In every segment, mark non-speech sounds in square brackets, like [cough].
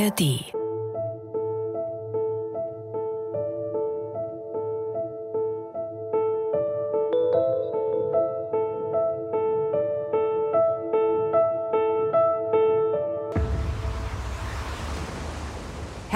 ARD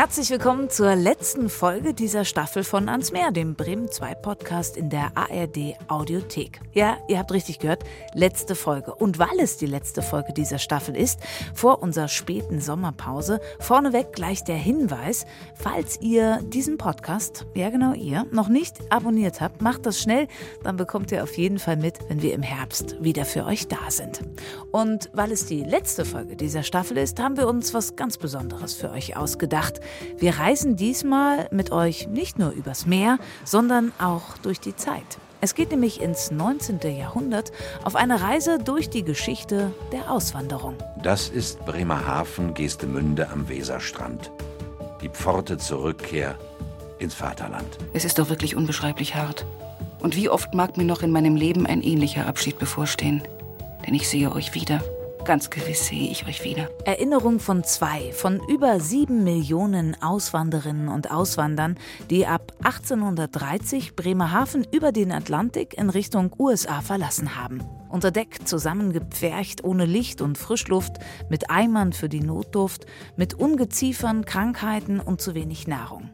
Herzlich willkommen zur letzten Folge dieser Staffel von Ans Meer, dem Bremen 2 Podcast in der ARD Audiothek. Ja, ihr habt richtig gehört, letzte Folge. Und weil es die letzte Folge dieser Staffel ist, vor unserer späten Sommerpause, vorneweg gleich der Hinweis, falls ihr diesen Podcast, ja genau ihr, noch nicht abonniert habt, macht das schnell, dann bekommt ihr auf jeden Fall mit, wenn wir im Herbst wieder für euch da sind. Und weil es die letzte Folge dieser Staffel ist, haben wir uns was ganz Besonderes für euch ausgedacht. Wir reisen diesmal mit euch nicht nur übers Meer, sondern auch durch die Zeit. Es geht nämlich ins 19. Jahrhundert auf eine Reise durch die Geschichte der Auswanderung. Das ist Bremerhaven, Geestemünde am Weserstrand. Die Pforte zur Rückkehr ins Vaterland. Es ist doch wirklich unbeschreiblich hart. Und wie oft mag mir noch in meinem Leben ein ähnlicher Abschied bevorstehen? Denn ich sehe euch wieder. Ganz gewiss sehe ich euch wieder. Erinnerung von zwei von über sieben Millionen Auswanderinnen und Auswandern, die ab 1830 Bremerhaven über den Atlantik in Richtung USA verlassen haben. Unter Deck zusammengepfercht, ohne Licht und Frischluft, mit Eimern für die Notduft, mit Ungeziefern, Krankheiten und zu wenig Nahrung.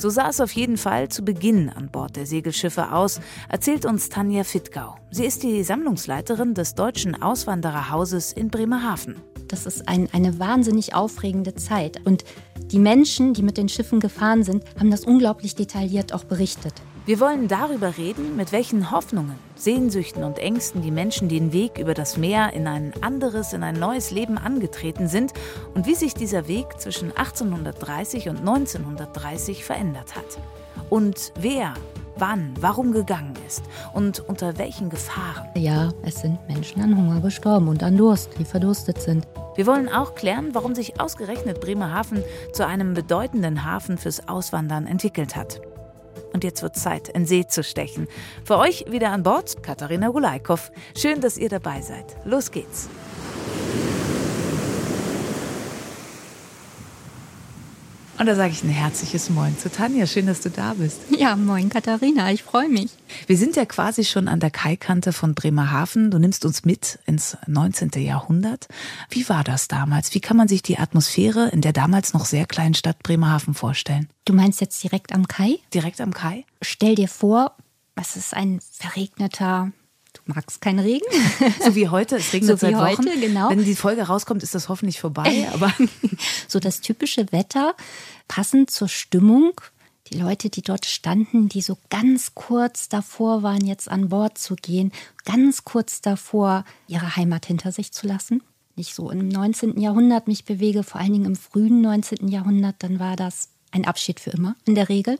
So sah es auf jeden Fall zu Beginn an Bord der Segelschiffe aus, erzählt uns Tanja Fittgau. Sie ist die Sammlungsleiterin des Deutschen Auswandererhauses in Bremerhaven. Das ist ein, eine wahnsinnig aufregende Zeit. Und die Menschen, die mit den Schiffen gefahren sind, haben das unglaublich detailliert auch berichtet. Wir wollen darüber reden, mit welchen Hoffnungen, Sehnsüchten und Ängsten die Menschen den Weg über das Meer in ein anderes, in ein neues Leben angetreten sind und wie sich dieser Weg zwischen 1830 und 1930 verändert hat. Und wer, wann, warum gegangen ist und unter welchen Gefahren. Ja, es sind Menschen an Hunger gestorben und an Durst, die verdurstet sind. Wir wollen auch klären, warum sich ausgerechnet Bremerhaven zu einem bedeutenden Hafen fürs Auswandern entwickelt hat. Und jetzt wird Zeit, in See zu stechen. Für euch wieder an Bord Katharina Gulaikow. Schön, dass ihr dabei seid. Los geht's. Und da sage ich ein herzliches Moin zu Tanja. Schön, dass du da bist. Ja, moin Katharina, ich freue mich. Wir sind ja quasi schon an der Kaikante von Bremerhaven. Du nimmst uns mit ins 19. Jahrhundert. Wie war das damals? Wie kann man sich die Atmosphäre in der damals noch sehr kleinen Stadt Bremerhaven vorstellen? Du meinst jetzt direkt am Kai? Direkt am Kai? Stell dir vor, es ist ein verregneter Du magst keinen Regen? [laughs] So wie heute, es regnet so wie seit Wochen. Heute, genau. Wenn die Folge rauskommt, ist das hoffentlich vorbei. [laughs] Aber so das typische Wetter, passend zur Stimmung. Die Leute, die dort standen, die so ganz kurz davor waren, jetzt an Bord zu gehen, ganz kurz davor, ihre Heimat hinter sich zu lassen. Nicht so im 19. Jahrhundert mich bewege, vor allen Dingen im frühen 19. Jahrhundert, dann war das ein Abschied für immer in der Regel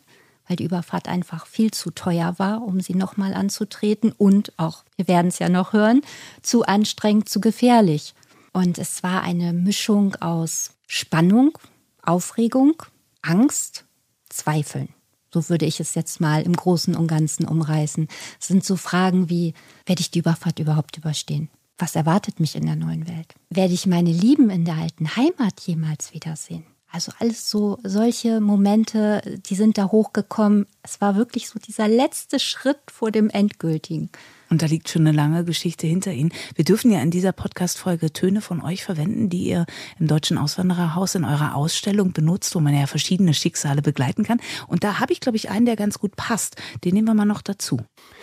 weil die Überfahrt einfach viel zu teuer war, um sie nochmal anzutreten und auch, wir werden es ja noch hören, zu anstrengend, zu gefährlich. Und es war eine Mischung aus Spannung, Aufregung, Angst, Zweifeln. So würde ich es jetzt mal im Großen und Ganzen umreißen. Es sind so Fragen wie, werde ich die Überfahrt überhaupt überstehen? Was erwartet mich in der neuen Welt? Werde ich meine Lieben in der alten Heimat jemals wiedersehen? Also alles so solche Momente, die sind da hochgekommen. Es war wirklich so dieser letzte Schritt vor dem endgültigen. Und da liegt schon eine lange Geschichte hinter Ihnen. Wir dürfen ja in dieser Podcast-Folge Töne von euch verwenden, die ihr im Deutschen Auswandererhaus in eurer Ausstellung benutzt, wo man ja verschiedene Schicksale begleiten kann. Und da habe ich, glaube ich, einen, der ganz gut passt. Den nehmen wir mal noch dazu.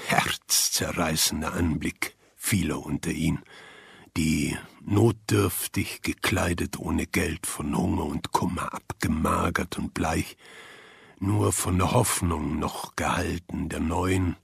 Herzzerreißender Anblick, viele unter ihnen die notdürftig gekleidet ohne Geld von Hunger und Kummer abgemagert und bleich, nur von der Hoffnung noch gehalten, der neuen,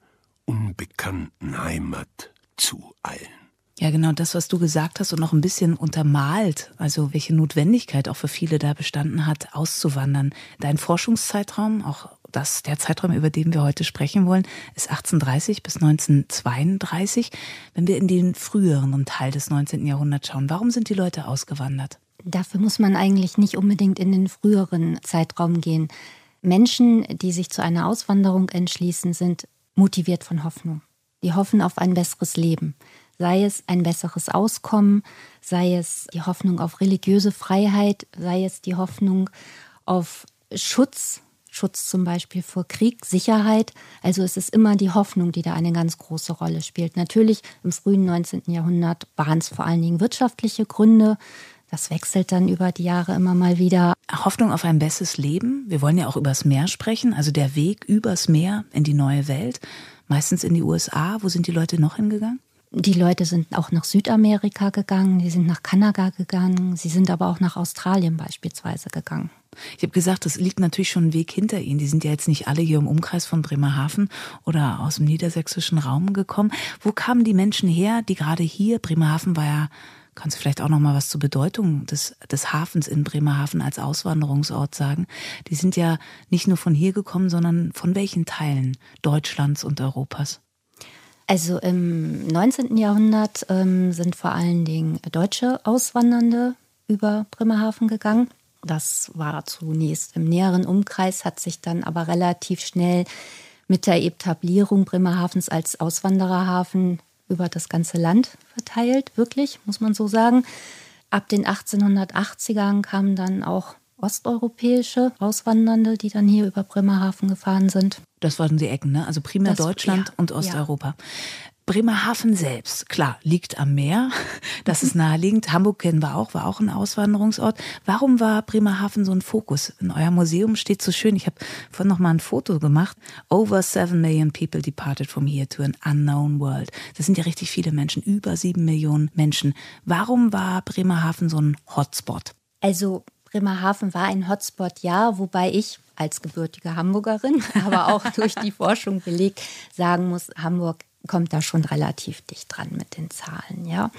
unbekannten Heimat zu eilen. Ja, genau das, was du gesagt hast und noch ein bisschen untermalt, also welche Notwendigkeit auch für viele da bestanden hat, auszuwandern. Dein Forschungszeitraum, auch das, der Zeitraum, über den wir heute sprechen wollen, ist 1830 bis 1932. Wenn wir in den früheren Teil des 19. Jahrhunderts schauen, warum sind die Leute ausgewandert? Dafür muss man eigentlich nicht unbedingt in den früheren Zeitraum gehen. Menschen, die sich zu einer Auswanderung entschließen, sind motiviert von Hoffnung. Die hoffen auf ein besseres Leben. sei es ein besseres Auskommen, sei es die Hoffnung auf religiöse Freiheit, sei es die Hoffnung auf Schutz, Schutz zum Beispiel vor Krieg, Sicherheit. Also es ist immer die Hoffnung, die da eine ganz große Rolle spielt. Natürlich im frühen 19. Jahrhundert waren es vor allen Dingen wirtschaftliche Gründe. Das wechselt dann über die Jahre immer mal wieder. Hoffnung auf ein besseres Leben. Wir wollen ja auch übers Meer sprechen, also der Weg übers Meer in die neue Welt, meistens in die USA. Wo sind die Leute noch hingegangen? Die Leute sind auch nach Südamerika gegangen, die sind nach Kanada gegangen, sie sind aber auch nach Australien beispielsweise gegangen. Ich habe gesagt, das liegt natürlich schon ein Weg hinter Ihnen. Die sind ja jetzt nicht alle hier im Umkreis von Bremerhaven oder aus dem niedersächsischen Raum gekommen. Wo kamen die Menschen her, die gerade hier, Bremerhaven war ja, kannst du vielleicht auch noch mal was zur Bedeutung des, des Hafens in Bremerhaven als Auswanderungsort sagen? Die sind ja nicht nur von hier gekommen, sondern von welchen Teilen Deutschlands und Europas? Also im 19. Jahrhundert ähm, sind vor allen Dingen deutsche Auswandernde über Bremerhaven gegangen. Das war zunächst im näheren Umkreis, hat sich dann aber relativ schnell mit der Etablierung Bremerhavens als Auswandererhafen über das ganze Land verteilt, wirklich, muss man so sagen. Ab den 1880ern kamen dann auch osteuropäische Auswandernde, die dann hier über Bremerhaven gefahren sind. Das waren die Ecken, ne? Also primär das, Deutschland ja, und Osteuropa. Ja. Bremerhaven selbst, klar, liegt am Meer. [laughs] Das ist naheliegend. Hamburg kennen wir auch, war auch ein Auswanderungsort. Warum war Bremerhaven so ein Fokus? In eurem Museum steht so schön, ich habe vorhin noch mal ein Foto gemacht. Over seven million people departed from here to an unknown world. Das sind ja richtig viele Menschen, über sieben Millionen Menschen. Warum war Bremerhaven so ein Hotspot? Also Bremerhaven war ein Hotspot, ja, wobei ich als gebürtige Hamburgerin, [laughs] aber auch durch die Forschung belegt, sagen muss, Hamburg kommt da schon relativ dicht dran mit den Zahlen, ja.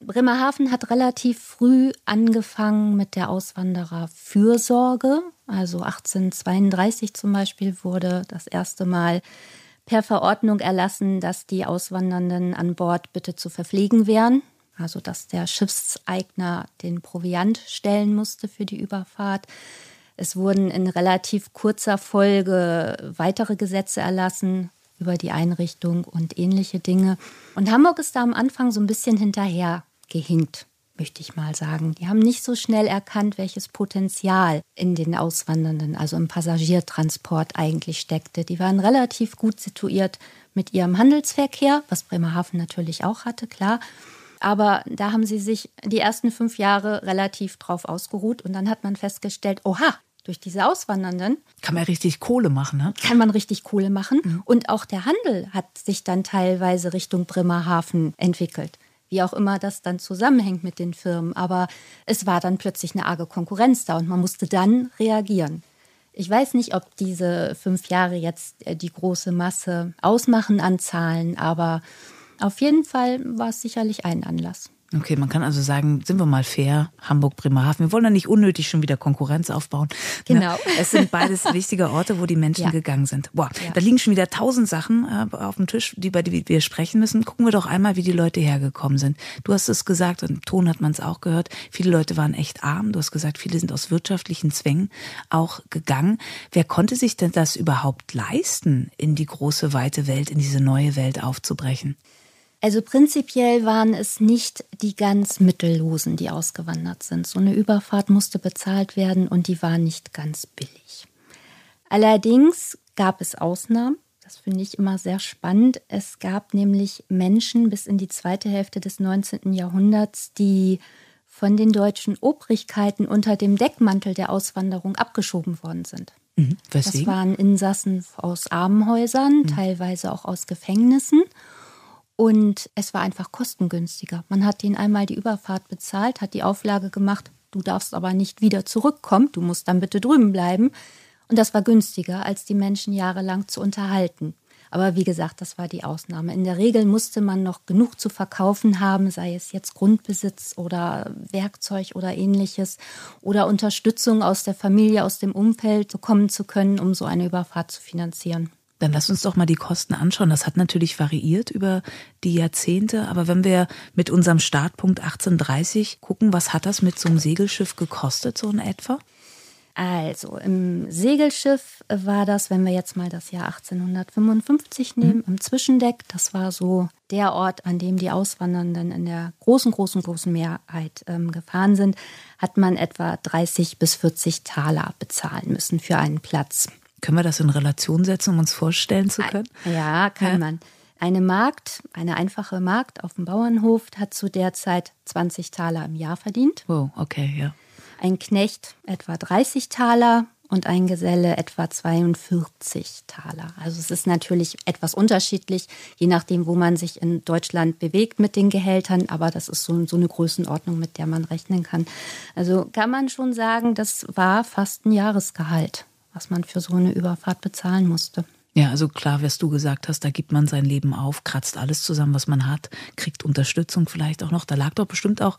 Bremerhaven hat relativ früh angefangen mit der Auswandererfürsorge. Also 1832 zum Beispiel wurde das erste Mal per Verordnung erlassen, dass die Auswandernden an Bord bitte zu verpflegen wären also dass der Schiffseigner den Proviant stellen musste für die Überfahrt. Es wurden in relativ kurzer Folge weitere Gesetze erlassen über die Einrichtung und ähnliche Dinge. Und Hamburg ist da am Anfang so ein bisschen hinterher gehinkt, möchte ich mal sagen. Die haben nicht so schnell erkannt, welches Potenzial in den Auswandernden, also im Passagiertransport eigentlich steckte. Die waren relativ gut situiert mit ihrem Handelsverkehr, was Bremerhaven natürlich auch hatte, klar. Aber da haben sie sich die ersten fünf Jahre relativ drauf ausgeruht und dann hat man festgestellt, oha, durch diese Auswandernden. Kann man richtig Kohle machen, ne? Kann man richtig Kohle machen. Mhm. Und auch der Handel hat sich dann teilweise Richtung Bremerhaven entwickelt. Wie auch immer das dann zusammenhängt mit den Firmen. Aber es war dann plötzlich eine arge Konkurrenz da und man musste dann reagieren. Ich weiß nicht, ob diese fünf Jahre jetzt äh, die große Masse ausmachen an Zahlen, aber auf jeden Fall war es sicherlich ein Anlass. Okay, man kann also sagen, sind wir mal fair, Hamburg, Bremerhaven. Wir wollen da nicht unnötig schon wieder Konkurrenz aufbauen. Ne? Genau. [laughs] Es sind beides wichtige Orte, wo die Menschen ja. gegangen sind. Boah, ja. da liegen schon wieder tausend Sachen äh, auf dem Tisch, die, bei denen wir sprechen müssen. Gucken wir doch einmal, wie die Leute hergekommen sind. Du hast es gesagt, und im Ton hat man es auch gehört, viele Leute waren echt arm. Du hast gesagt, viele sind aus wirtschaftlichen Zwängen auch gegangen. Wer konnte sich denn das überhaupt leisten, in die große, weite Welt, in diese neue Welt aufzubrechen? Also prinzipiell waren es nicht die ganz Mittellosen, die ausgewandert sind. So eine Überfahrt musste bezahlt werden und die war nicht ganz billig. Allerdings gab es Ausnahmen. Das finde ich immer sehr spannend. Es gab nämlich Menschen bis in die zweite Hälfte des 19. Jahrhunderts, die von den deutschen Obrigkeiten unter dem Deckmantel der Auswanderung abgeschoben worden sind. Mhm. Das waren Insassen aus Armenhäusern, mhm. teilweise auch aus Gefängnissen. Und es war einfach kostengünstiger. Man hat ihnen einmal die Überfahrt bezahlt, hat die Auflage gemacht, du darfst aber nicht wieder zurückkommen, du musst dann bitte drüben bleiben. Und das war günstiger, als die Menschen jahrelang zu unterhalten. Aber wie gesagt, das war die Ausnahme. In der Regel musste man noch genug zu verkaufen haben, sei es jetzt Grundbesitz oder Werkzeug oder ähnliches oder Unterstützung aus der Familie, aus dem Umfeld bekommen zu können, um so eine Überfahrt zu finanzieren. Dann lass uns doch mal die Kosten anschauen. Das hat natürlich variiert über die Jahrzehnte, aber wenn wir mit unserem Startpunkt 1830 gucken, was hat das mit so einem Segelschiff gekostet, so in etwa? Also im Segelschiff war das, wenn wir jetzt mal das Jahr 1855 nehmen, mhm. im Zwischendeck. Das war so der Ort, an dem die Auswandernden in der großen, großen, großen Mehrheit ähm, gefahren sind, hat man etwa 30 bis 40 Taler bezahlen müssen für einen Platz. Können wir das in Relation setzen, um uns vorstellen zu können? Ja, kann ja. man. Eine Magd, eine einfache Magd auf dem Bauernhof, hat zu der Zeit 20 Taler im Jahr verdient. Oh, okay, ja ein Knecht etwa 30 Taler und ein Geselle etwa 42 Taler. Also es ist natürlich etwas unterschiedlich, je nachdem, wo man sich in Deutschland bewegt mit den Gehältern, aber das ist so, so eine Größenordnung, mit der man rechnen kann. Also kann man schon sagen, das war fast ein Jahresgehalt, was man für so eine Überfahrt bezahlen musste. Ja, also klar, was du gesagt hast, da gibt man sein Leben auf, kratzt alles zusammen, was man hat, kriegt Unterstützung vielleicht auch noch. Da lag doch bestimmt auch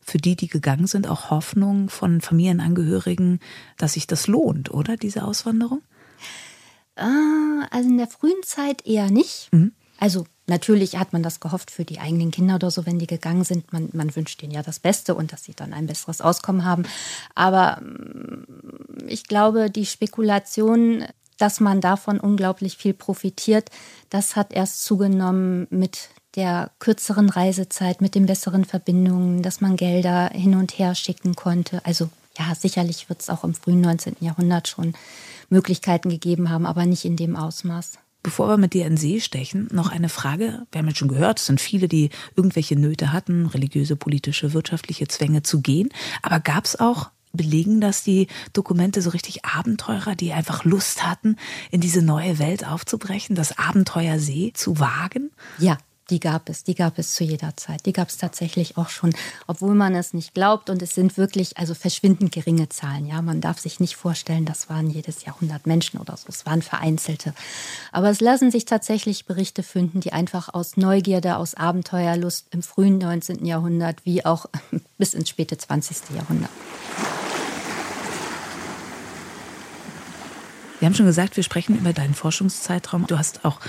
für die, die gegangen sind, auch Hoffnung von Familienangehörigen, dass sich das lohnt, oder diese Auswanderung? Ah, also in der frühen Zeit eher nicht. Mhm. Also natürlich hat man das gehofft für die eigenen Kinder oder so, wenn die gegangen sind. Man, man wünscht ihnen ja das Beste und dass sie dann ein besseres Auskommen haben. Aber mm, ich glaube, die Spekulation, dass man davon unglaublich viel profitiert, das hat erst zugenommen mit der kürzeren Reisezeit, mit den besseren Verbindungen, dass man Gelder hin und her schicken konnte. Also ja, sicherlich wird es auch im frühen 19. Jahrhundert schon Möglichkeiten gegeben haben, aber nicht in dem Ausmaß. Bevor wir mit dir in See stechen, noch eine Frage. Wir haben jetzt schon gehört, es sind viele, die irgendwelche Nöte hatten, religiöse, politische, wirtschaftliche Zwänge zu gehen. Aber gab es auch belegen das die Dokumente so richtig Abenteurer, die einfach Lust hatten, in diese neue Welt aufzubrechen, das Abenteuer See zu wagen? Ja, die gab es, die gab es zu jeder Zeit. Die gab es tatsächlich auch schon, obwohl man es nicht glaubt. Und es sind wirklich also verschwindend geringe Zahlen. Ja, man darf sich nicht vorstellen, das waren jedes Jahr 100 Menschen oder so. Es waren vereinzelte. Aber es lassen sich tatsächlich Berichte finden, die einfach aus Neugierde, aus Abenteuerlust im frühen 19. Jahrhundert wie auch [laughs] bis ins späte 20. Jahrhundert. Wir haben schon gesagt, wir sprechen über deinen Forschungszeitraum. Du hast auch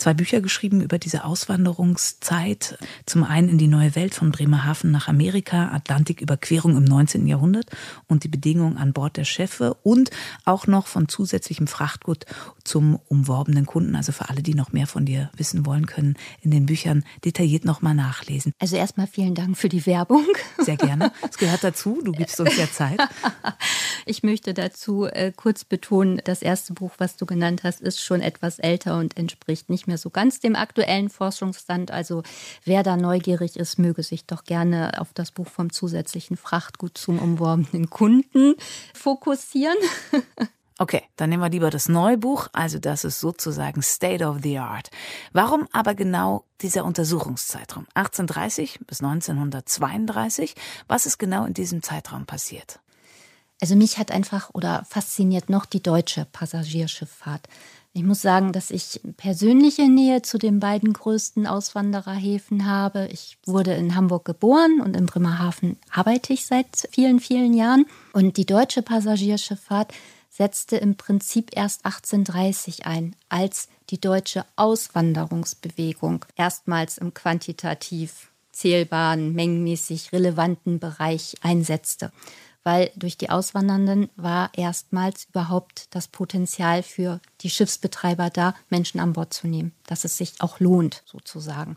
zwei Bücher geschrieben über diese Auswanderungszeit. Zum einen in die neue Welt von Bremerhaven nach Amerika, Atlantiküberquerung im 19. Jahrhundert und die Bedingungen an Bord der Schiffe und auch noch von zusätzlichem Frachtgut zum umworbenen Kunden. Also für alle, die noch mehr von dir wissen wollen, können in den Büchern detailliert nochmal nachlesen. Also erstmal vielen Dank für die Werbung. Sehr gerne. Es gehört dazu. Du gibst uns ja Zeit. [laughs] Ich möchte dazu äh, kurz betonen, das erste Buch, was du genannt hast, ist schon etwas älter und entspricht nicht mehr so ganz dem aktuellen Forschungsstand. Also wer da neugierig ist, möge sich doch gerne auf das Buch vom zusätzlichen Frachtgut zum umworbenen Kunden fokussieren. [laughs] Okay, dann nehmen wir lieber das neue Buch, also das ist sozusagen State of the Art. Warum aber genau dieser Untersuchungszeitraum? 1830 bis 1932? Was ist genau in diesem Zeitraum passiert? Also mich hat einfach oder fasziniert noch die deutsche Passagierschifffahrt. Ich muss sagen, dass ich persönliche Nähe zu den beiden größten Auswandererhäfen habe. Ich wurde in Hamburg geboren und in Bremerhaven arbeite ich seit vielen, vielen Jahren. Und die deutsche Passagierschifffahrt setzte im Prinzip erst 1830 ein, als die deutsche Auswanderungsbewegung erstmals im quantitativ zählbaren, mengenmäßig relevanten Bereich einsetzte weil durch die Auswandernden war erstmals überhaupt das Potenzial für die Schiffsbetreiber da, Menschen an Bord zu nehmen, dass es sich auch lohnt, sozusagen.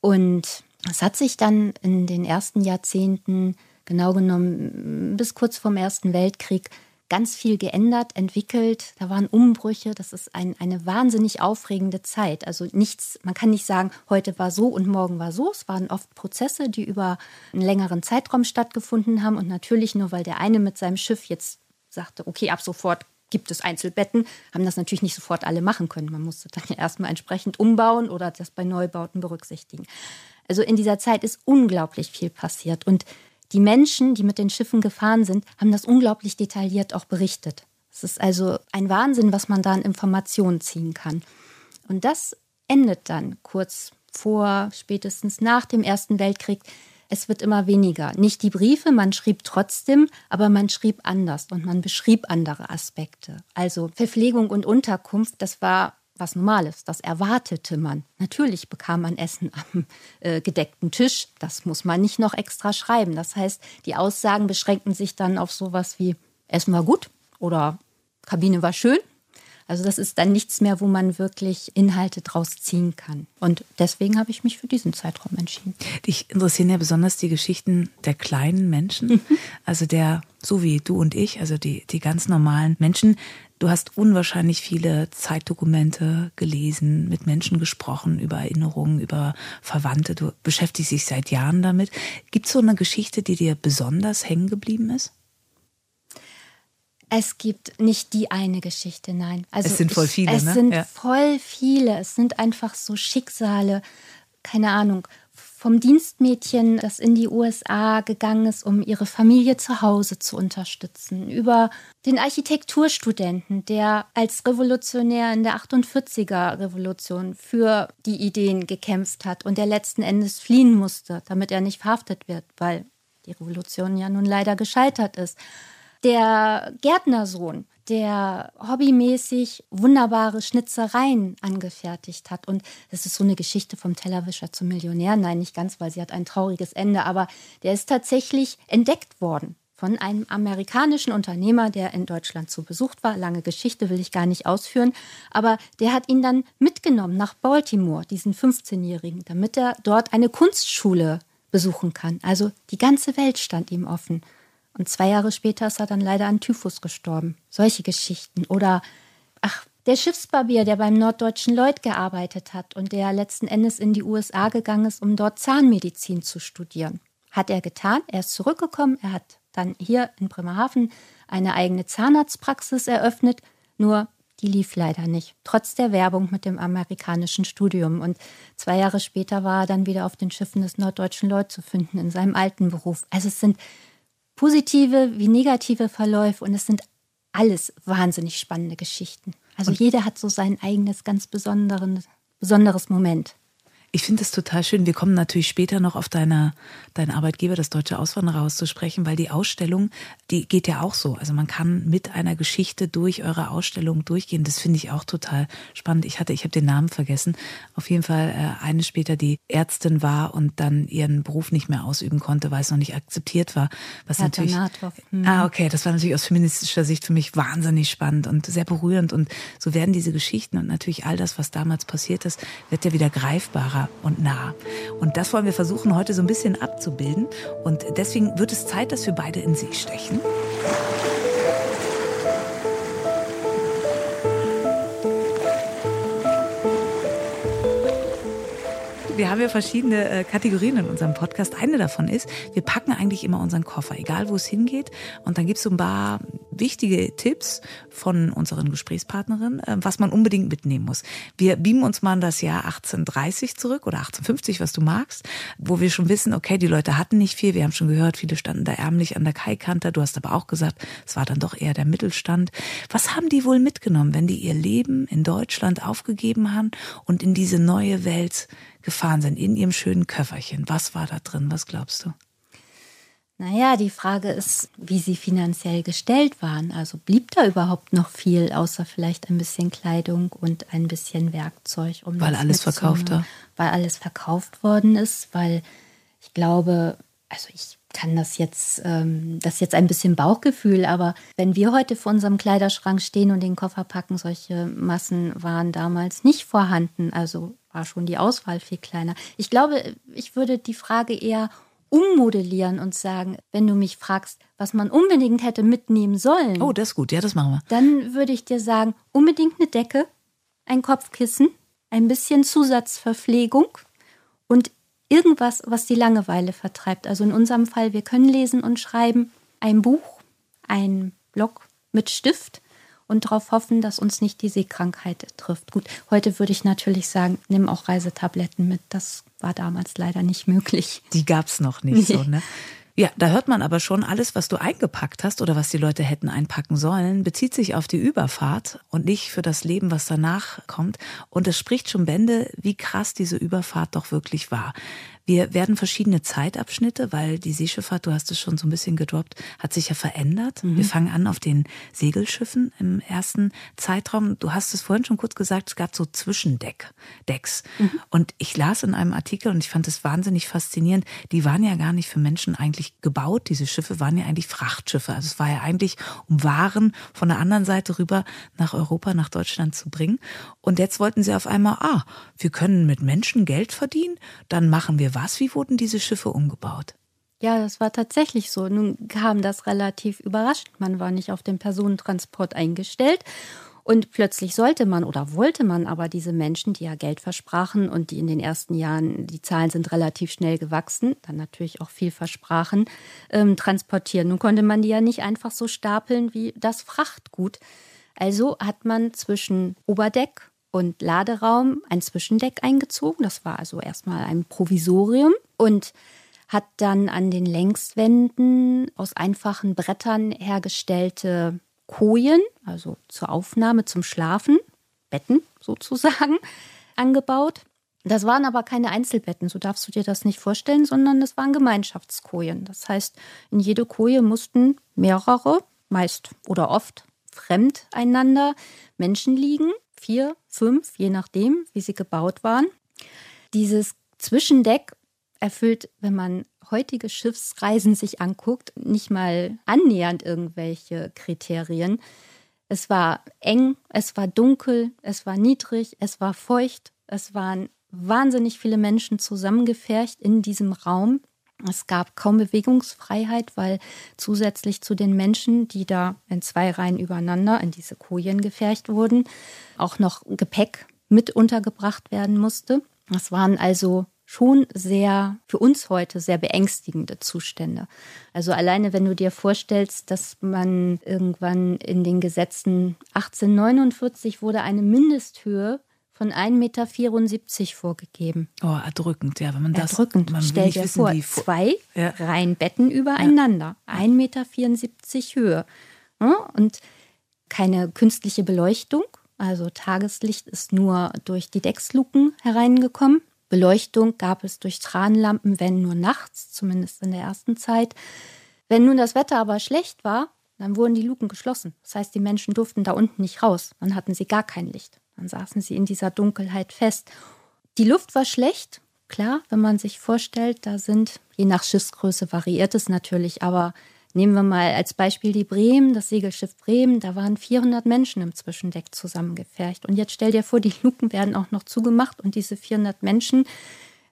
Und es hat sich dann in den ersten Jahrzehnten, genau genommen bis kurz vorm Ersten Weltkrieg, ganz viel geändert, entwickelt. Da waren Umbrüche. Das ist ein, eine wahnsinnig aufregende Zeit. Also nichts, man kann nicht sagen, heute war so und morgen war so. Es waren oft Prozesse, die über einen längeren Zeitraum stattgefunden haben. Und natürlich nur, weil der eine mit seinem Schiff jetzt sagte, okay, ab sofort gibt es Einzelbetten, haben das natürlich nicht sofort alle machen können. Man musste dann ja [laughs] erstmal entsprechend umbauen oder das bei Neubauten berücksichtigen. Also in dieser Zeit ist unglaublich viel passiert. Und die Menschen, die mit den Schiffen gefahren sind, haben das unglaublich detailliert auch berichtet. Es ist also ein Wahnsinn, was man da an Informationen ziehen kann. Und das endet dann kurz vor, spätestens nach dem Ersten Weltkrieg. Es wird immer weniger. Nicht die Briefe, man schrieb trotzdem, aber man schrieb anders und man beschrieb andere Aspekte. Also Verpflegung und Unterkunft, das war was Normales. Das erwartete man. Natürlich bekam man Essen am äh, gedeckten Tisch. Das muss man nicht noch extra schreiben. Das heißt, die Aussagen beschränkten sich dann auf sowas wie Essen war gut oder Kabine war schön. Also das ist dann nichts mehr, wo man wirklich Inhalte draus ziehen kann. Und deswegen habe ich mich für diesen Zeitraum entschieden. Dich interessieren ja besonders die Geschichten der kleinen Menschen, mhm. also der, so wie du und ich, also die, die ganz normalen Menschen. Du hast unwahrscheinlich viele Zeitdokumente gelesen, mit Menschen gesprochen, über Erinnerungen, über Verwandte. Du beschäftigst dich seit Jahren damit. Gibt es so eine Geschichte, die dir besonders hängen geblieben ist? Es gibt nicht die eine Geschichte, nein. Also es sind voll viele. Ich, es ne? sind ja. voll viele. Es sind einfach so Schicksale, keine Ahnung, vom Dienstmädchen, das in die USA gegangen ist, um ihre Familie zu Hause zu unterstützen, über den Architekturstudenten, der als Revolutionär in der 48er Revolution für die Ideen gekämpft hat und der letzten Endes fliehen musste, damit er nicht verhaftet wird, weil die Revolution ja nun leider gescheitert ist. Der Gärtnersohn, der hobbymäßig wunderbare Schnitzereien angefertigt hat. Und das ist so eine Geschichte vom Tellerwischer zum Millionär. Nein, nicht ganz, weil sie hat ein trauriges Ende, aber der ist tatsächlich entdeckt worden von einem amerikanischen Unternehmer, der in Deutschland zu Besuch war. Lange Geschichte will ich gar nicht ausführen. Aber der hat ihn dann mitgenommen nach Baltimore, diesen 15-Jährigen, damit er dort eine Kunstschule besuchen kann. Also die ganze Welt stand ihm offen. Und zwei Jahre später ist er dann leider an Typhus gestorben. Solche Geschichten. Oder, ach, der Schiffsbarbier, der beim Norddeutschen Lloyd gearbeitet hat und der letzten Endes in die USA gegangen ist, um dort Zahnmedizin zu studieren. Hat er getan. Er ist zurückgekommen. Er hat dann hier in Bremerhaven eine eigene Zahnarztpraxis eröffnet. Nur die lief leider nicht, trotz der Werbung mit dem amerikanischen Studium. Und zwei Jahre später war er dann wieder auf den Schiffen des Norddeutschen Lloyd zu finden, in seinem alten Beruf. Also es sind positive wie negative Verläufe und es sind alles wahnsinnig spannende Geschichten. Also und jeder hat so sein eigenes ganz besonderes Moment. Ich finde es total schön. Wir kommen natürlich später noch auf deine, deinen Arbeitgeber, das Deutsche Auswandererhaus, zu sprechen, weil die Ausstellung, die geht ja auch so. Also man kann mit einer Geschichte durch eure Ausstellung durchgehen. Das finde ich auch total spannend. Ich hatte, ich habe den Namen vergessen. Auf jeden Fall äh, eine später, die Ärztin war und dann ihren Beruf nicht mehr ausüben konnte, weil es noch nicht akzeptiert war. Was ja, natürlich. Mhm. Ah, okay. Das war natürlich aus feministischer Sicht für mich wahnsinnig spannend und sehr berührend. Und so werden diese Geschichten und natürlich all das, was damals passiert ist, wird ja wieder greifbarer und nah. Und das wollen wir versuchen heute so ein bisschen abzubilden. Und deswegen wird es Zeit, dass wir beide in sie stechen. Wir haben ja verschiedene äh, Kategorien in unserem Podcast. Eine davon ist, wir packen eigentlich immer unseren Koffer, egal wo es hingeht. Und dann gibt es so ein paar wichtige Tipps von unseren Gesprächspartnerinnen, äh, was man unbedingt mitnehmen muss. Wir beamen uns mal in das Jahr 1830 zurück oder 1850, was du magst, wo wir schon wissen, okay, die Leute hatten nicht viel. Wir haben schon gehört, viele standen da ärmlich an der Kaikante. Du hast aber auch gesagt, es war dann doch eher der Mittelstand. Was haben die wohl mitgenommen, wenn die ihr Leben in Deutschland aufgegeben haben und in diese neue Welt gefahren sind, in ihrem schönen Köfferchen? Was war da drin? Was glaubst du? Naja, die Frage ist, wie sie finanziell gestellt waren. Also blieb da überhaupt noch viel, außer vielleicht ein bisschen Kleidung und ein bisschen Werkzeug. Um weil alles verkauft war. Weil alles verkauft worden ist, weil ich glaube, also ich kann das jetzt, ähm, das ist jetzt ein bisschen Bauchgefühl, aber wenn wir heute vor unserem Kleiderschrank stehen und den Koffer packen, solche Massen waren damals nicht vorhanden. Also war schon die Auswahl viel kleiner. Ich glaube, ich würde die Frage eher ummodellieren und sagen, wenn du mich fragst, was man unbedingt hätte mitnehmen sollen. Oh, das ist gut, ja, das machen wir. Dann würde ich dir sagen, unbedingt eine Decke, ein Kopfkissen, ein bisschen Zusatzverpflegung und irgendwas, was die Langeweile vertreibt. Also in unserem Fall, wir können lesen und schreiben, ein Buch, ein Block mit Stift und darauf hoffen, dass uns nicht die Seekrankheit trifft. Gut, heute würde ich natürlich sagen, nimm auch Reisetabletten mit. Das war damals leider nicht möglich. Die gab es noch nicht nee. so, ne? Ja, da hört man aber schon, alles, was du eingepackt hast oder was die Leute hätten einpacken sollen, bezieht sich auf die Überfahrt und nicht für das Leben, was danach kommt. Und es spricht schon Bände, wie krass diese Überfahrt doch wirklich war. Wir werden verschiedene Zeitabschnitte, weil die Seeschifffahrt, du hast es schon so ein bisschen gedroppt, hat sich ja verändert. Mhm. Wir fangen an auf den Segelschiffen im ersten Zeitraum. Du hast es vorhin schon kurz gesagt, es gab so Zwischendeck, Decks. Mhm. Und ich las in einem Artikel und ich fand es wahnsinnig faszinierend, die waren ja gar nicht für Menschen eigentlich gebaut. Diese Schiffe waren ja eigentlich Frachtschiffe. Also es war ja eigentlich, um Waren von der anderen Seite rüber nach Europa, nach Deutschland zu bringen. Und jetzt wollten sie auf einmal, ah, wir können mit Menschen Geld verdienen, dann machen wir was? Wie wurden diese Schiffe umgebaut? Ja, das war tatsächlich so. Nun kam das relativ überraschend. Man war nicht auf den Personentransport eingestellt. Und plötzlich sollte man oder wollte man aber diese Menschen, die ja Geld versprachen und die in den ersten Jahren, die Zahlen sind relativ schnell gewachsen, dann natürlich auch viel versprachen, ähm, transportieren. Nun konnte man die ja nicht einfach so stapeln wie das Frachtgut. Also hat man zwischen Oberdeck und Laderaum ein Zwischendeck eingezogen. Das war also erstmal ein Provisorium und hat dann an den Längswänden aus einfachen Brettern hergestellte Kojen, also zur Aufnahme, zum Schlafen, Betten sozusagen, [laughs] angebaut. Das waren aber keine Einzelbetten, so darfst du dir das nicht vorstellen, sondern das waren Gemeinschaftskojen. Das heißt, in jede Koje mussten mehrere, meist oder oft fremd einander Menschen liegen vier, fünf, je nachdem, wie sie gebaut waren. Dieses Zwischendeck erfüllt, wenn man heutige Schiffsreisen sich anguckt, nicht mal annähernd irgendwelche Kriterien. Es war eng, es war dunkel, es war niedrig, es war feucht, es waren wahnsinnig viele Menschen zusammengefercht in diesem Raum. Es gab kaum Bewegungsfreiheit, weil zusätzlich zu den Menschen, die da in zwei Reihen übereinander in diese Kojen gefercht wurden, auch noch Gepäck mit untergebracht werden musste. Das waren also schon sehr, für uns heute sehr beängstigende Zustände. Also alleine, wenn du dir vorstellst, dass man irgendwann in den Gesetzen 1849 wurde eine Mindesthöhe von 1,74 Meter vorgegeben. Oh, erdrückend, ja, wenn man das. Erdrückend. Man Stell dir wissen, vor, zwei ja. Reihen Betten übereinander, ja. 1,74 Meter Höhe. Und keine künstliche Beleuchtung, also Tageslicht ist nur durch die Decksluken hereingekommen. Beleuchtung gab es durch Tranlampen, wenn nur nachts, zumindest in der ersten Zeit. Wenn nun das Wetter aber schlecht war, dann wurden die Luken geschlossen. Das heißt, die Menschen durften da unten nicht raus. Dann hatten sie gar kein Licht. Dann saßen sie in dieser Dunkelheit fest. Die Luft war schlecht, klar, wenn man sich vorstellt, da sind, je nach Schiffsgröße variiert es natürlich, aber nehmen wir mal als Beispiel die Bremen, das Segelschiff Bremen, da waren 400 Menschen im Zwischendeck zusammengefercht. Und jetzt stell dir vor, die Luken werden auch noch zugemacht und diese 400 Menschen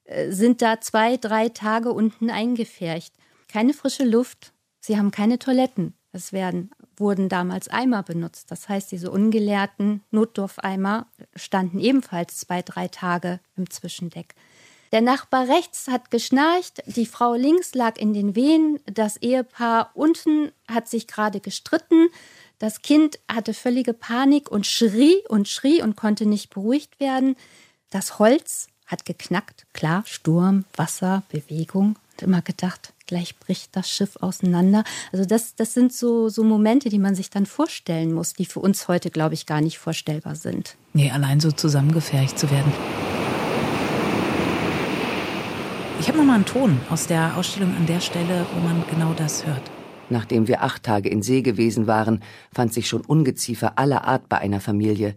äh, sind da zwei, drei Tage unten eingefercht. Keine frische Luft, sie haben keine Toiletten. Es werden wurden damals Eimer benutzt. Das heißt, diese ungeleerten Notdurfeimer standen ebenfalls zwei, drei Tage im Zwischendeck. Der Nachbar rechts hat geschnarcht, die Frau links lag in den Wehen, das Ehepaar unten hat sich gerade gestritten, das Kind hatte völlige Panik und schrie und schrie und konnte nicht beruhigt werden. Das Holz hat geknackt, klar, Sturm, Wasser, Bewegung. Und immer gedacht, gleich bricht das Schiff auseinander. Also das, das sind so, so Momente, die man sich dann vorstellen muss, die für uns heute, glaube ich, gar nicht vorstellbar sind. Nee, allein so zusammengefercht zu werden. Ich habe nochmal einen Ton aus der Ausstellung an der Stelle, wo man genau das hört. Nachdem wir acht Tage in See gewesen waren, fand sich schon Ungeziefer aller Art bei einer Familie,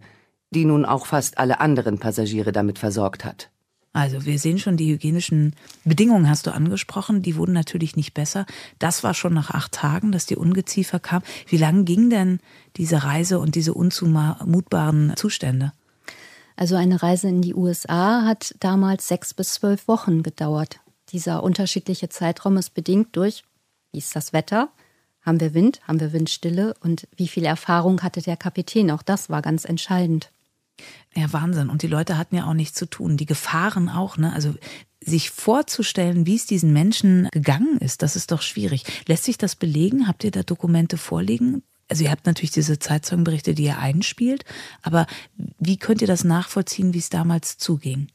die nun auch fast alle anderen Passagiere damit versorgt hat. Also wir sehen schon, die hygienischen Bedingungen hast du angesprochen, die wurden natürlich nicht besser. Das war schon nach acht Tagen, dass die Ungeziefer kam. Wie lange ging denn diese Reise und diese unzumutbaren Zustände? Also eine Reise in die USA hat damals sechs bis zwölf Wochen gedauert. Dieser unterschiedliche Zeitraum ist bedingt durch, wie ist das Wetter, haben wir Wind, haben wir Windstille und wie viel Erfahrung hatte der Kapitän. Auch das war ganz entscheidend. Ja, Wahnsinn. Und die Leute hatten ja auch nichts zu tun. Die Gefahren auch, ne? Also sich vorzustellen, wie es diesen Menschen gegangen ist, das ist doch schwierig. Lässt sich das belegen? Habt ihr da Dokumente vorliegen? Also ihr habt natürlich diese Zeitzeugenberichte, die ihr einspielt, aber wie könnt ihr das nachvollziehen, wie es damals zuging?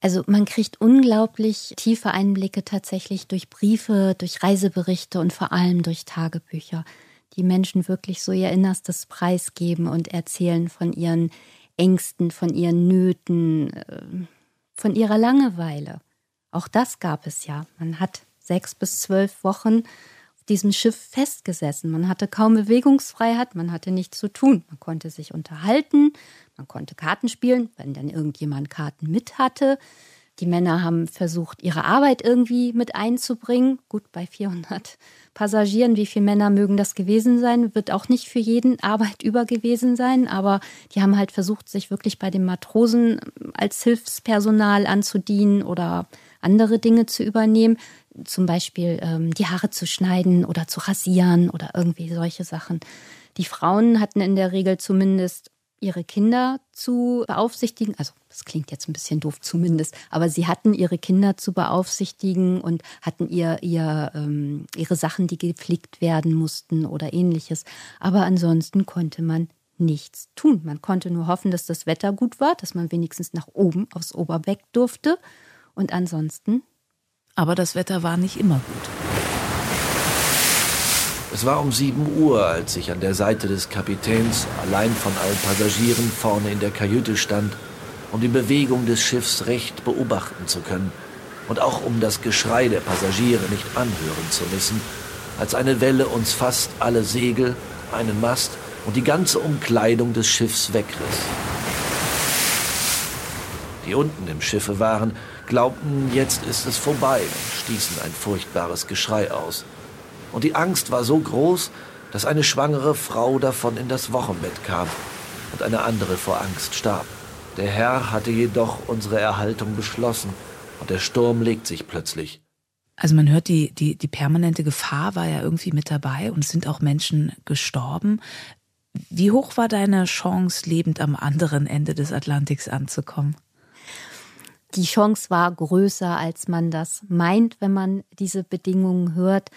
Also man kriegt unglaublich tiefe Einblicke tatsächlich durch Briefe, durch Reiseberichte und vor allem durch Tagebücher. Die Menschen wirklich so ihr Innerstes preisgeben und erzählen von ihren Ängsten, von ihren Nöten, äh, von ihrer Langeweile. Auch das gab es ja. Man hat sechs bis zwölf Wochen auf diesem Schiff festgesessen. Man hatte kaum Bewegungsfreiheit, man hatte nichts zu tun. Man konnte sich unterhalten, man konnte Karten spielen, wenn dann irgendjemand Karten mit hatte. Die Männer haben versucht, ihre Arbeit irgendwie mit einzubringen. Gut, bei 400 Passagieren, wie viele Männer mögen das gewesen sein, wird auch nicht für jeden Arbeit [laughs] über gewesen sein. Aber die haben halt versucht, sich wirklich bei den Matrosen als Hilfspersonal anzudienen oder andere Dinge zu übernehmen. Zum Beispiel ähm, die Haare zu schneiden oder zu rasieren oder irgendwie solche Sachen. Die Frauen hatten in der Regel zumindest ihre Kinder zu beaufsichtigen. Also das klingt jetzt ein bisschen doof zumindest, aber sie hatten ihre Kinder zu beaufsichtigen und hatten ihr, ihr ähm, ihre Sachen, die gepflegt werden mussten oder ähnliches. Aber ansonsten konnte man nichts tun. Man konnte nur hoffen, dass das Wetter gut war, dass man wenigstens nach oben aufs Oberbeck durfte. Und ansonsten. Aber das Wetter war nicht immer gut. Es war um sieben Uhr, als ich an der Seite des Kapitäns allein von allen Passagieren vorne in der Kajüte stand, um die Bewegung des Schiffs recht beobachten zu können und auch um das Geschrei der Passagiere nicht anhören zu müssen, als eine Welle uns fast alle Segel, einen Mast und die ganze Umkleidung des Schiffs wegriss. Die unten im Schiffe waren, glaubten, jetzt ist es vorbei und stießen ein furchtbares Geschrei aus und die Angst war so groß, dass eine schwangere Frau davon in das Wochenbett kam und eine andere vor Angst starb. Der Herr hatte jedoch unsere Erhaltung beschlossen und der Sturm legt sich plötzlich. Also man hört, die, die, die permanente Gefahr war ja irgendwie mit dabei und es sind auch Menschen gestorben. Wie hoch war deine Chance, lebend am anderen Ende des Atlantiks anzukommen? Die Chance war größer, als man das meint, wenn man diese Bedingungen hört.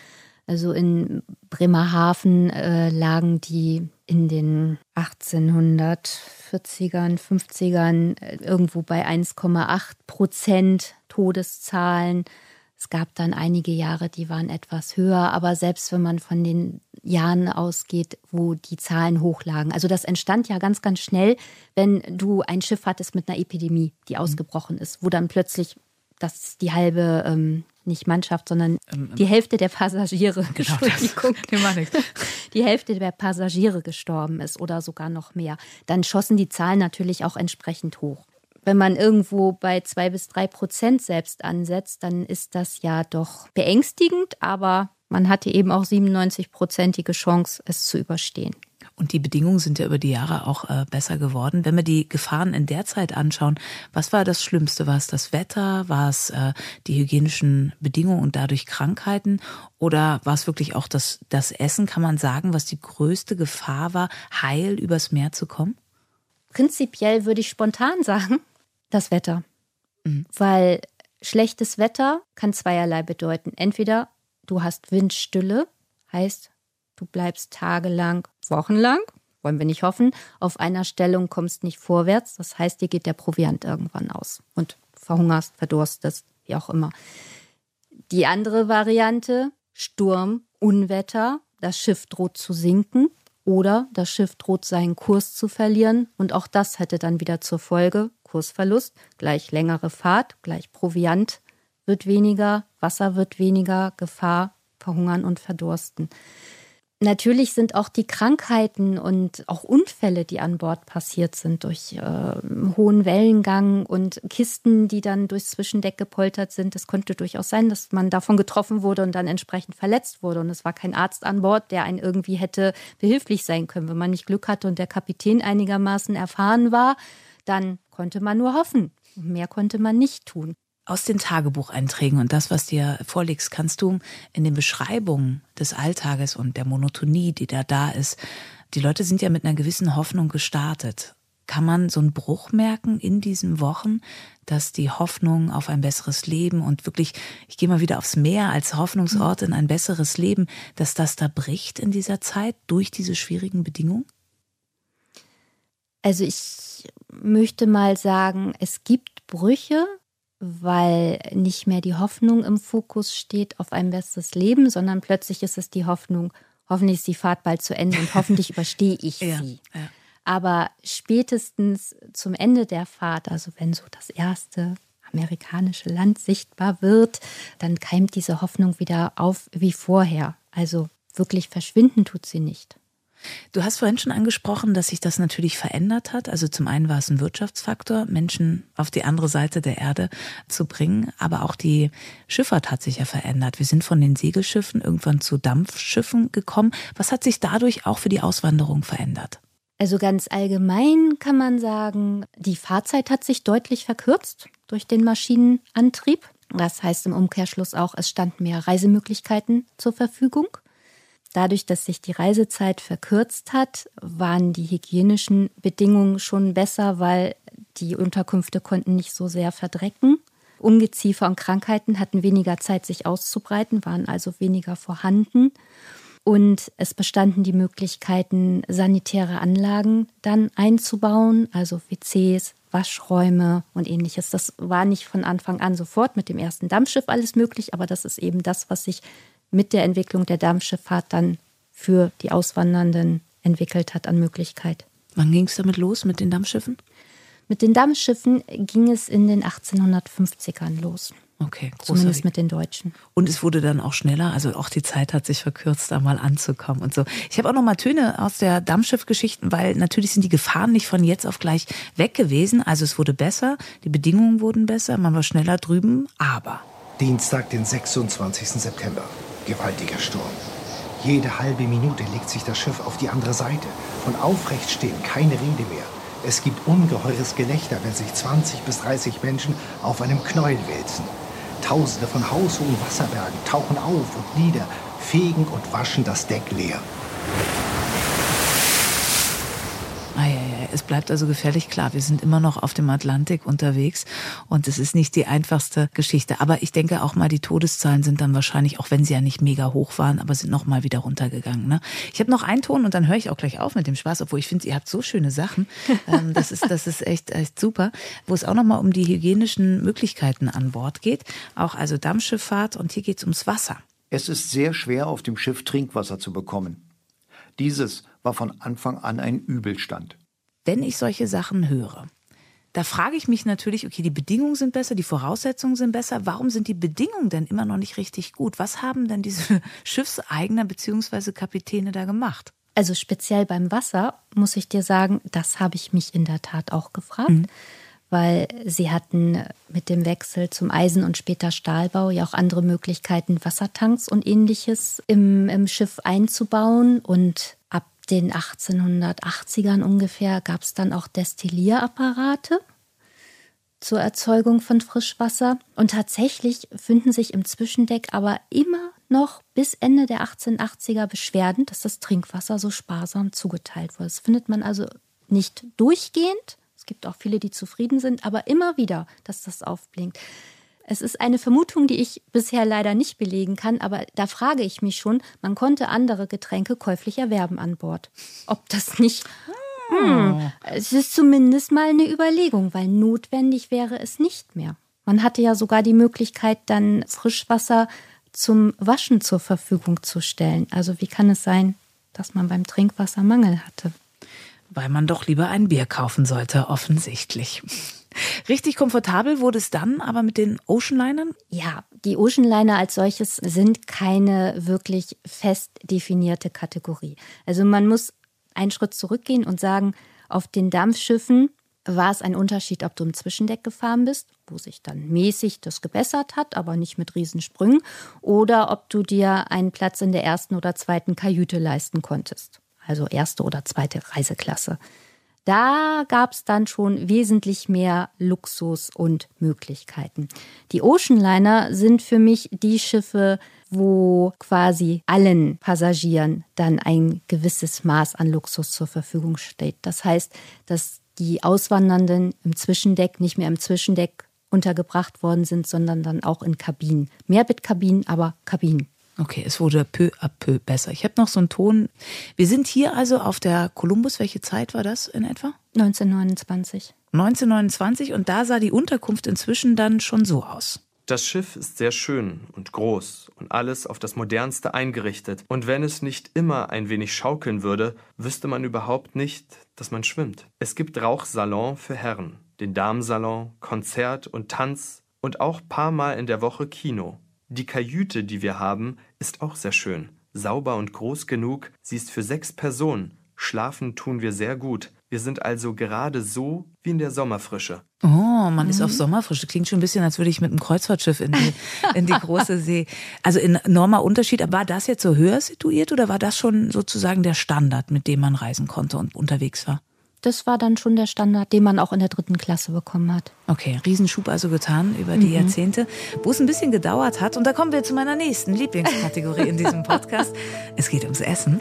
Also in Bremerhaven äh, lagen die in den 1840ern, 50ern äh, irgendwo bei 1,8 Prozent Todeszahlen. Es gab dann einige Jahre, die waren etwas höher, aber selbst wenn man von den Jahren ausgeht, wo die Zahlen hochlagen. Also das entstand ja ganz, ganz schnell, wenn du ein Schiff hattest mit einer Epidemie, die ausgebrochen ist, wo dann plötzlich das die halbe ähm, nicht Mannschaft, sondern ähm, ähm, die Hälfte der Passagiere, genau [laughs] Entschuldigung, [laughs] die Hälfte der Passagiere gestorben ist oder sogar noch mehr, dann schossen die Zahlen natürlich auch entsprechend hoch. Wenn man irgendwo bei zwei bis drei Prozent selbst ansetzt, dann ist das ja doch beängstigend, aber man hatte eben auch 97-prozentige Chance, es zu überstehen. Und die Bedingungen sind ja über die Jahre auch äh, besser geworden. Wenn wir die Gefahren in der Zeit anschauen, was war das Schlimmste? War es das Wetter? War es äh, die hygienischen Bedingungen und dadurch Krankheiten? Oder war es wirklich auch das, das Essen? Kann man sagen, was die größte Gefahr war, heil übers Meer zu kommen? Prinzipiell würde ich spontan sagen, das Wetter. Mhm. Weil schlechtes Wetter kann zweierlei bedeuten. Entweder du hast Windstille, heißt Du bleibst tagelang, wochenlang, wollen wir nicht hoffen, auf einer Stellung kommst nicht vorwärts. Das heißt, dir geht der Proviant irgendwann aus und verhungerst, verdurstest, wie auch immer. Die andere Variante, Sturm, Unwetter, das Schiff droht zu sinken oder das Schiff droht seinen Kurs zu verlieren und auch das hätte dann wieder zur Folge Kursverlust, gleich längere Fahrt, gleich Proviant wird weniger, Wasser wird weniger, Gefahr, verhungern und verdursten. Natürlich sind auch die Krankheiten und auch Unfälle, die an Bord passiert sind, durch äh, hohen Wellengang und Kisten, die dann durchs Zwischendeck gepoltert sind. Es konnte durchaus sein, dass man davon getroffen wurde und dann entsprechend verletzt wurde. Und es war kein Arzt an Bord, der einen irgendwie hätte behilflich sein können. Wenn man nicht Glück hatte und der Kapitän einigermaßen erfahren war, dann konnte man nur hoffen. Mehr konnte man nicht tun. Aus den Tagebucheinträgen und das, was dir vorliegst, kannst du in den Beschreibungen des Alltages und der Monotonie, die da da ist, die Leute sind ja mit einer gewissen Hoffnung gestartet. Kann man so einen Bruch merken in diesen Wochen, dass die Hoffnung auf ein besseres Leben und wirklich, ich gehe mal wieder aufs Meer als Hoffnungsort in ein besseres Leben, dass das da bricht in dieser Zeit durch diese schwierigen Bedingungen? Also ich möchte mal sagen, es gibt Brüche, weil nicht mehr die Hoffnung im Fokus steht auf ein besseres Leben, sondern plötzlich ist es die Hoffnung, hoffentlich ist die Fahrt bald zu Ende und hoffentlich [laughs] überstehe ich ja, sie. Ja. Aber spätestens zum Ende der Fahrt, also wenn so das erste am amerikanische Land sichtbar wird, dann keimt diese Hoffnung wieder auf wie vorher. Also wirklich verschwinden tut sie nicht. Du hast vorhin schon angesprochen, dass sich das natürlich verändert hat. Also zum einen war es ein Wirtschaftsfaktor, Menschen auf die andere Seite der Erde zu bringen, aber auch die Schifffahrt hat sich ja verändert. Wir sind von den Segelschiffen irgendwann zu Dampfschiffen gekommen. Was hat sich dadurch auch für die Auswanderung verändert? Also ganz allgemein kann man sagen, die Fahrzeit hat sich deutlich verkürzt durch den Maschinenantrieb. Das heißt im Umkehrschluss auch, es standen mehr Reisemöglichkeiten zur Verfügung. Dadurch, dass sich die Reisezeit verkürzt hat, waren die hygienischen Bedingungen schon besser, weil die Unterkünfte konnten nicht so sehr verdrecken. Ungeziefer und Krankheiten hatten weniger Zeit, sich auszubreiten, waren also weniger vorhanden. Und es bestanden die Möglichkeiten, sanitäre Anlagen dann einzubauen, also WCs, Waschräume und ähnliches. Das war nicht von Anfang an sofort mit dem ersten Dampfschiff alles möglich, aber das ist eben das, was sich mit der Entwicklung der Dampfschifffahrt dann für die Auswandernden entwickelt hat an Möglichkeit. Wann ging es damit los mit den Dampfschiffen? Mit den Dampfschiffen ging es in den 1850ern los. Okay, zumindest mit den Deutschen. Und es wurde dann auch schneller, also auch die Zeit hat sich verkürzt, da mal anzukommen und so. Ich habe auch noch mal Töne aus der Dampfschiffgeschichten, weil natürlich sind die Gefahren nicht von jetzt auf gleich weg gewesen. Also es wurde besser, die Bedingungen wurden besser, man war schneller drüben, aber Dienstag, den 26. September. Gewaltiger Sturm. Jede halbe Minute legt sich das Schiff auf die andere Seite. Von Aufrechtstehen keine Rede mehr. Es gibt ungeheures Gelächter, wenn sich 20 bis 30 Menschen auf einem Knäuel wälzen. Tausende von haushohen Wasserbergen tauchen auf und nieder, fegen und waschen das Deck leer. Es bleibt also gefährlich klar. Wir sind immer noch auf dem Atlantik unterwegs und es ist nicht die einfachste Geschichte. Aber ich denke auch mal, die Todeszahlen sind dann wahrscheinlich, auch wenn sie ja nicht mega hoch waren, aber sind noch mal wieder runtergegangen. Ne? Ich habe noch einen Ton und dann höre ich auch gleich auf mit dem Spaß, obwohl ich finde, ihr habt so schöne Sachen. [laughs] Ähm, das ist, das ist echt, echt super. Wo es auch noch mal um die hygienischen Möglichkeiten an Bord geht. Auch also Dampfschifffahrt und hier geht es ums Wasser. Es ist sehr schwer, auf dem Schiff Trinkwasser zu bekommen. Dieses war von Anfang an ein Übelstand wenn ich solche Sachen höre, da frage ich mich natürlich, okay, die Bedingungen sind besser, die Voraussetzungen sind besser. Warum sind die Bedingungen denn immer noch nicht richtig gut? Was haben denn diese [laughs] Schiffseigner bzw. Kapitäne da gemacht? Also speziell beim Wasser muss ich dir sagen, das habe ich mich in der Tat auch gefragt, mhm. weil sie hatten mit dem Wechsel zum Eisen- und später Stahlbau ja auch andere Möglichkeiten, Wassertanks und ähnliches im, im Schiff einzubauen und den 1880ern ungefähr gab es dann auch Destillierapparate zur Erzeugung von Frischwasser. Und tatsächlich finden sich im Zwischendeck aber immer noch bis Ende der 1880er Beschwerden, dass das Trinkwasser so sparsam zugeteilt wurde. Das findet man also nicht durchgehend. Es gibt auch viele, die zufrieden sind, aber immer wieder, dass das aufblinkt. Es ist eine Vermutung, die ich bisher leider nicht belegen kann, aber da frage ich mich schon, man konnte andere Getränke käuflich erwerben an Bord. Ob das nicht. Hm, es ist zumindest mal eine Überlegung, weil notwendig wäre es nicht mehr. Man hatte ja sogar die Möglichkeit, dann Frischwasser zum Waschen zur Verfügung zu stellen. Also wie kann es sein, dass man beim Trinkwasser Mangel hatte? Weil man doch lieber ein Bier kaufen sollte, offensichtlich. Richtig komfortabel wurde es dann aber mit den Oceanlinern? Ja, die Oceanliner als solches sind keine wirklich fest definierte Kategorie. Also man muss einen Schritt zurückgehen und sagen, auf den Dampfschiffen war es ein Unterschied, ob du im Zwischendeck gefahren bist, wo sich dann mäßig das gebessert hat, aber nicht mit Riesensprüngen, oder ob du dir einen Platz in der ersten oder zweiten Kajüte leisten konntest. Also erste oder zweite Reiseklasse. Da gab es dann schon wesentlich mehr Luxus und Möglichkeiten. Die Oceanliner sind für mich die Schiffe, wo quasi allen Passagieren dann ein gewisses Maß an Luxus zur Verfügung steht. Das heißt, dass die Auswandernden im Zwischendeck nicht mehr im Zwischendeck untergebracht worden sind, sondern dann auch in Kabinen. Mehrbettkabinen, aber Kabinen. Okay, es wurde peu à peu besser. Ich habe noch so einen Ton. Wir sind hier also auf der Columbus. Welche Zeit war das in etwa? 1929. 1929 und da sah die Unterkunft inzwischen dann schon so aus. Das Schiff ist sehr schön und groß und alles auf das modernste eingerichtet. Und wenn es nicht immer ein wenig schaukeln würde, wüsste man überhaupt nicht, dass man schwimmt. Es gibt Rauchsalon für Herren, den Damensalon, Konzert und Tanz und auch paar Mal in der Woche Kino. Die Kajüte, die wir haben, ist auch sehr schön. Sauber und groß genug, sie ist für sechs Personen. Schlafen tun wir sehr gut. Wir sind also gerade so wie in der Sommerfrische. Oh, man mhm. ist auf Sommerfrische. Klingt schon ein bisschen, als würde ich mit einem Kreuzfahrtschiff in die, in die große See. Also enormer Unterschied. War das jetzt so höher situiert oder war das schon sozusagen der Standard, mit dem man reisen konnte und unterwegs war? Das war dann schon der Standard, den man auch in der dritten Klasse bekommen hat. Okay, Riesenschub also getan über die mhm. Jahrzehnte, wo es ein bisschen gedauert hat. Und da kommen wir zu meiner nächsten Lieblingskategorie in diesem Podcast. Es geht ums Essen.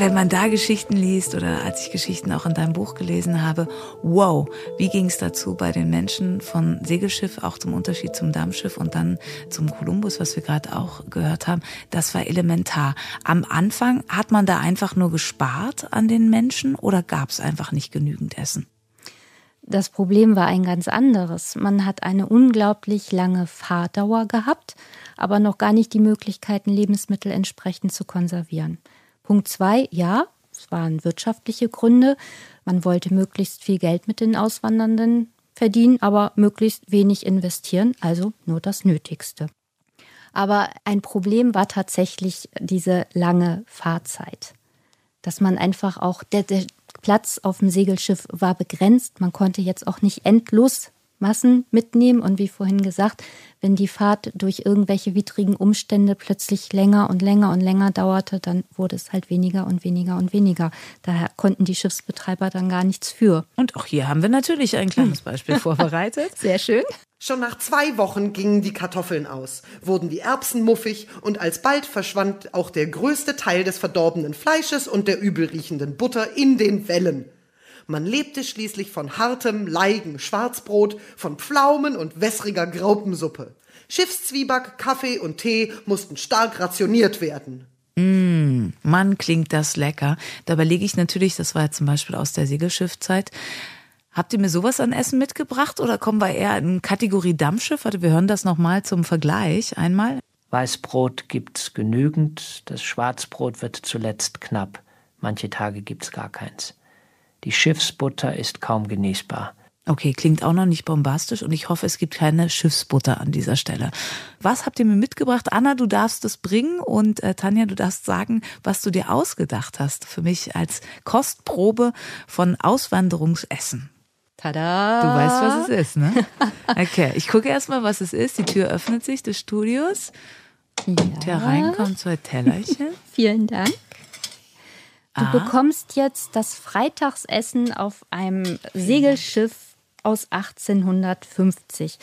Wenn man da Geschichten liest oder als ich Geschichten auch in deinem Buch gelesen habe, wow, wie ging es dazu bei den Menschen von Segelschiff, auch zum Unterschied zum Dampfschiff und dann zum Kolumbus, was wir gerade auch gehört haben, das war elementar. Am Anfang hat man da einfach nur gespart an den Menschen oder gab es einfach nicht genügend Essen? Das Problem war ein ganz anderes. Man hat eine unglaublich lange Fahrdauer gehabt, aber noch gar nicht die Möglichkeiten, Lebensmittel entsprechend zu konservieren. Punkt zwei, ja, es waren wirtschaftliche Gründe. Man wollte möglichst viel Geld mit den Auswandernden verdienen, aber möglichst wenig investieren, also nur das Nötigste. Aber ein Problem war tatsächlich diese lange Fahrzeit. Dass man einfach auch, der, der Platz auf dem Segelschiff war begrenzt. Man konnte jetzt auch nicht endlos Massen mitnehmen. Und wie vorhin gesagt, wenn die Fahrt durch irgendwelche widrigen Umstände plötzlich länger und länger und länger dauerte, dann wurde es halt weniger und weniger und weniger. Daher konnten die Schiffsbetreiber dann gar nichts für. Und auch hier haben wir natürlich ein kleines Beispiel vorbereitet. [laughs] Sehr schön. Schon nach zwei Wochen gingen die Kartoffeln aus, wurden die Erbsen muffig und alsbald verschwand auch der größte Teil des verdorbenen Fleisches und der übelriechenden Butter in den Wellen. Man lebte schließlich von hartem, leigen Schwarzbrot, von Pflaumen und wässriger Graupensuppe. Schiffszwieback, Kaffee und Tee mussten stark rationiert werden. Mm, Mann, klingt das lecker. Da überlege ich natürlich, das war ja zum Beispiel aus der Segelschiffzeit. Habt ihr mir sowas an Essen mitgebracht oder kommen wir eher in Kategorie Dampfschiff? Warte, wir hören das nochmal zum Vergleich einmal. Weißbrot gibt's genügend, das Schwarzbrot wird zuletzt knapp. Manche Tage gibt's gar keins. Die Schiffsbutter ist kaum genießbar. Okay, klingt auch noch nicht bombastisch und ich hoffe, es gibt keine Schiffsbutter an dieser Stelle. Was habt ihr mir mitgebracht? Anna, du darfst es bringen und äh, Tanja, du darfst sagen, was du dir ausgedacht hast für mich als Kostprobe von Auswanderungsessen. Tada! Du weißt, was es ist, ne? [laughs] Okay, ich gucke erstmal, was es ist. Die Tür öffnet sich des Studios. Ja. Und hereinkommen zwei Tellerchen. Vielen Dank. Du Aha. bekommst jetzt das Freitagsessen auf einem Segelschiff aus 1850.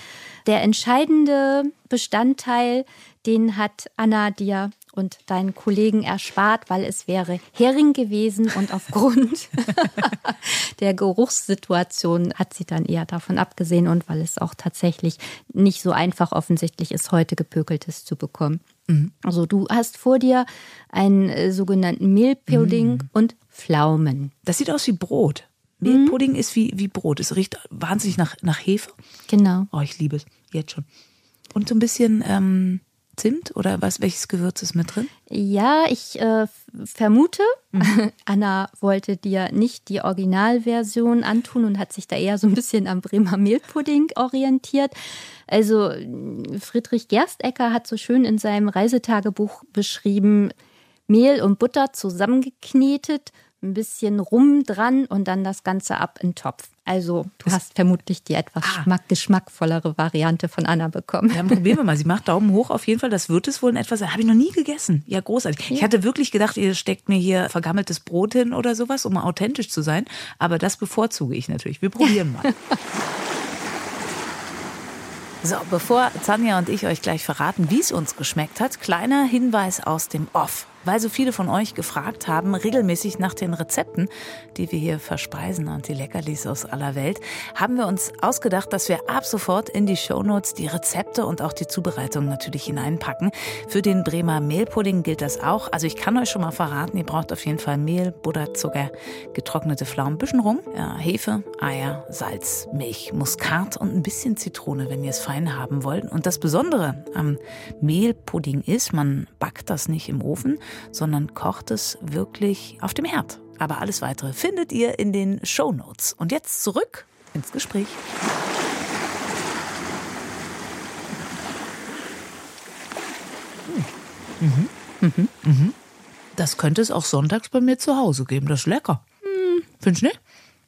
Der entscheidende Bestandteil, den hat Anna dir und deinen Kollegen erspart, weil es wäre Hering gewesen und aufgrund [laughs] der Geruchssituation hat sie dann eher davon abgesehen und weil es auch tatsächlich nicht so einfach offensichtlich ist, heute gepökeltes zu bekommen. Mhm. Also du hast vor dir einen äh, sogenannten Mehlpudding mhm. und Pflaumen. Das sieht aus wie Brot. Mehlpudding mhm. ist wie, wie Brot. Es riecht wahnsinnig nach, nach Hefe. Genau. Oh, ich liebe es. Jetzt schon. Und so ein bisschen ähm, Zimt oder was, welches Gewürz ist mit drin? Ja, ich äh, vermute, mhm. [laughs] Anna wollte dir nicht die Originalversion antun und hat sich da eher so ein bisschen am Bremer Mehlpudding orientiert. Also Friedrich Gerstecker hat so schön in seinem Reisetagebuch beschrieben, Mehl und Butter zusammengeknetet, ein bisschen Rum dran und dann das Ganze ab in den Topf. Also du hast vermutlich die etwas ah. geschmackvollere Variante von Anna bekommen. Ja, probieren wir mal. Sie macht Daumen hoch auf jeden Fall. Das wird es wohl in etwas sein. Habe ich noch nie gegessen. Ja, großartig. Ja. Ich hatte wirklich gedacht, ihr steckt mir hier vergammeltes Brot hin oder sowas, um authentisch zu sein. Aber das bevorzuge ich natürlich. Wir probieren mal. [laughs] So, bevor Tanja und ich euch gleich verraten, wie es uns geschmeckt hat, kleiner Hinweis aus dem Off weil so viele von euch gefragt haben, regelmäßig nach den Rezepten, die wir hier verspeisen und die Leckerlis aus aller Welt, haben wir uns ausgedacht, dass wir ab sofort in die Shownotes die Rezepte und auch die Zubereitung natürlich hineinpacken. Für den Bremer Mehlpudding gilt das auch. Also ich kann euch schon mal verraten, ihr braucht auf jeden Fall Mehl, Butter, Zucker, getrocknete Pflaumen, bisschen rum, ja, Hefe, Eier, Salz, Milch, Muskat und ein bisschen Zitrone, wenn ihr es fein haben wollt. Und das Besondere am Mehlpudding ist, man backt das nicht im Ofen, sondern kocht es wirklich auf dem Herd. Aber alles weitere findet ihr in den Show Notes. Und jetzt zurück ins Gespräch. Mhm. Mhm. Mhm. Das könnte es auch sonntags bei mir zu Hause geben. Das ist lecker. Hm. Findest du nicht?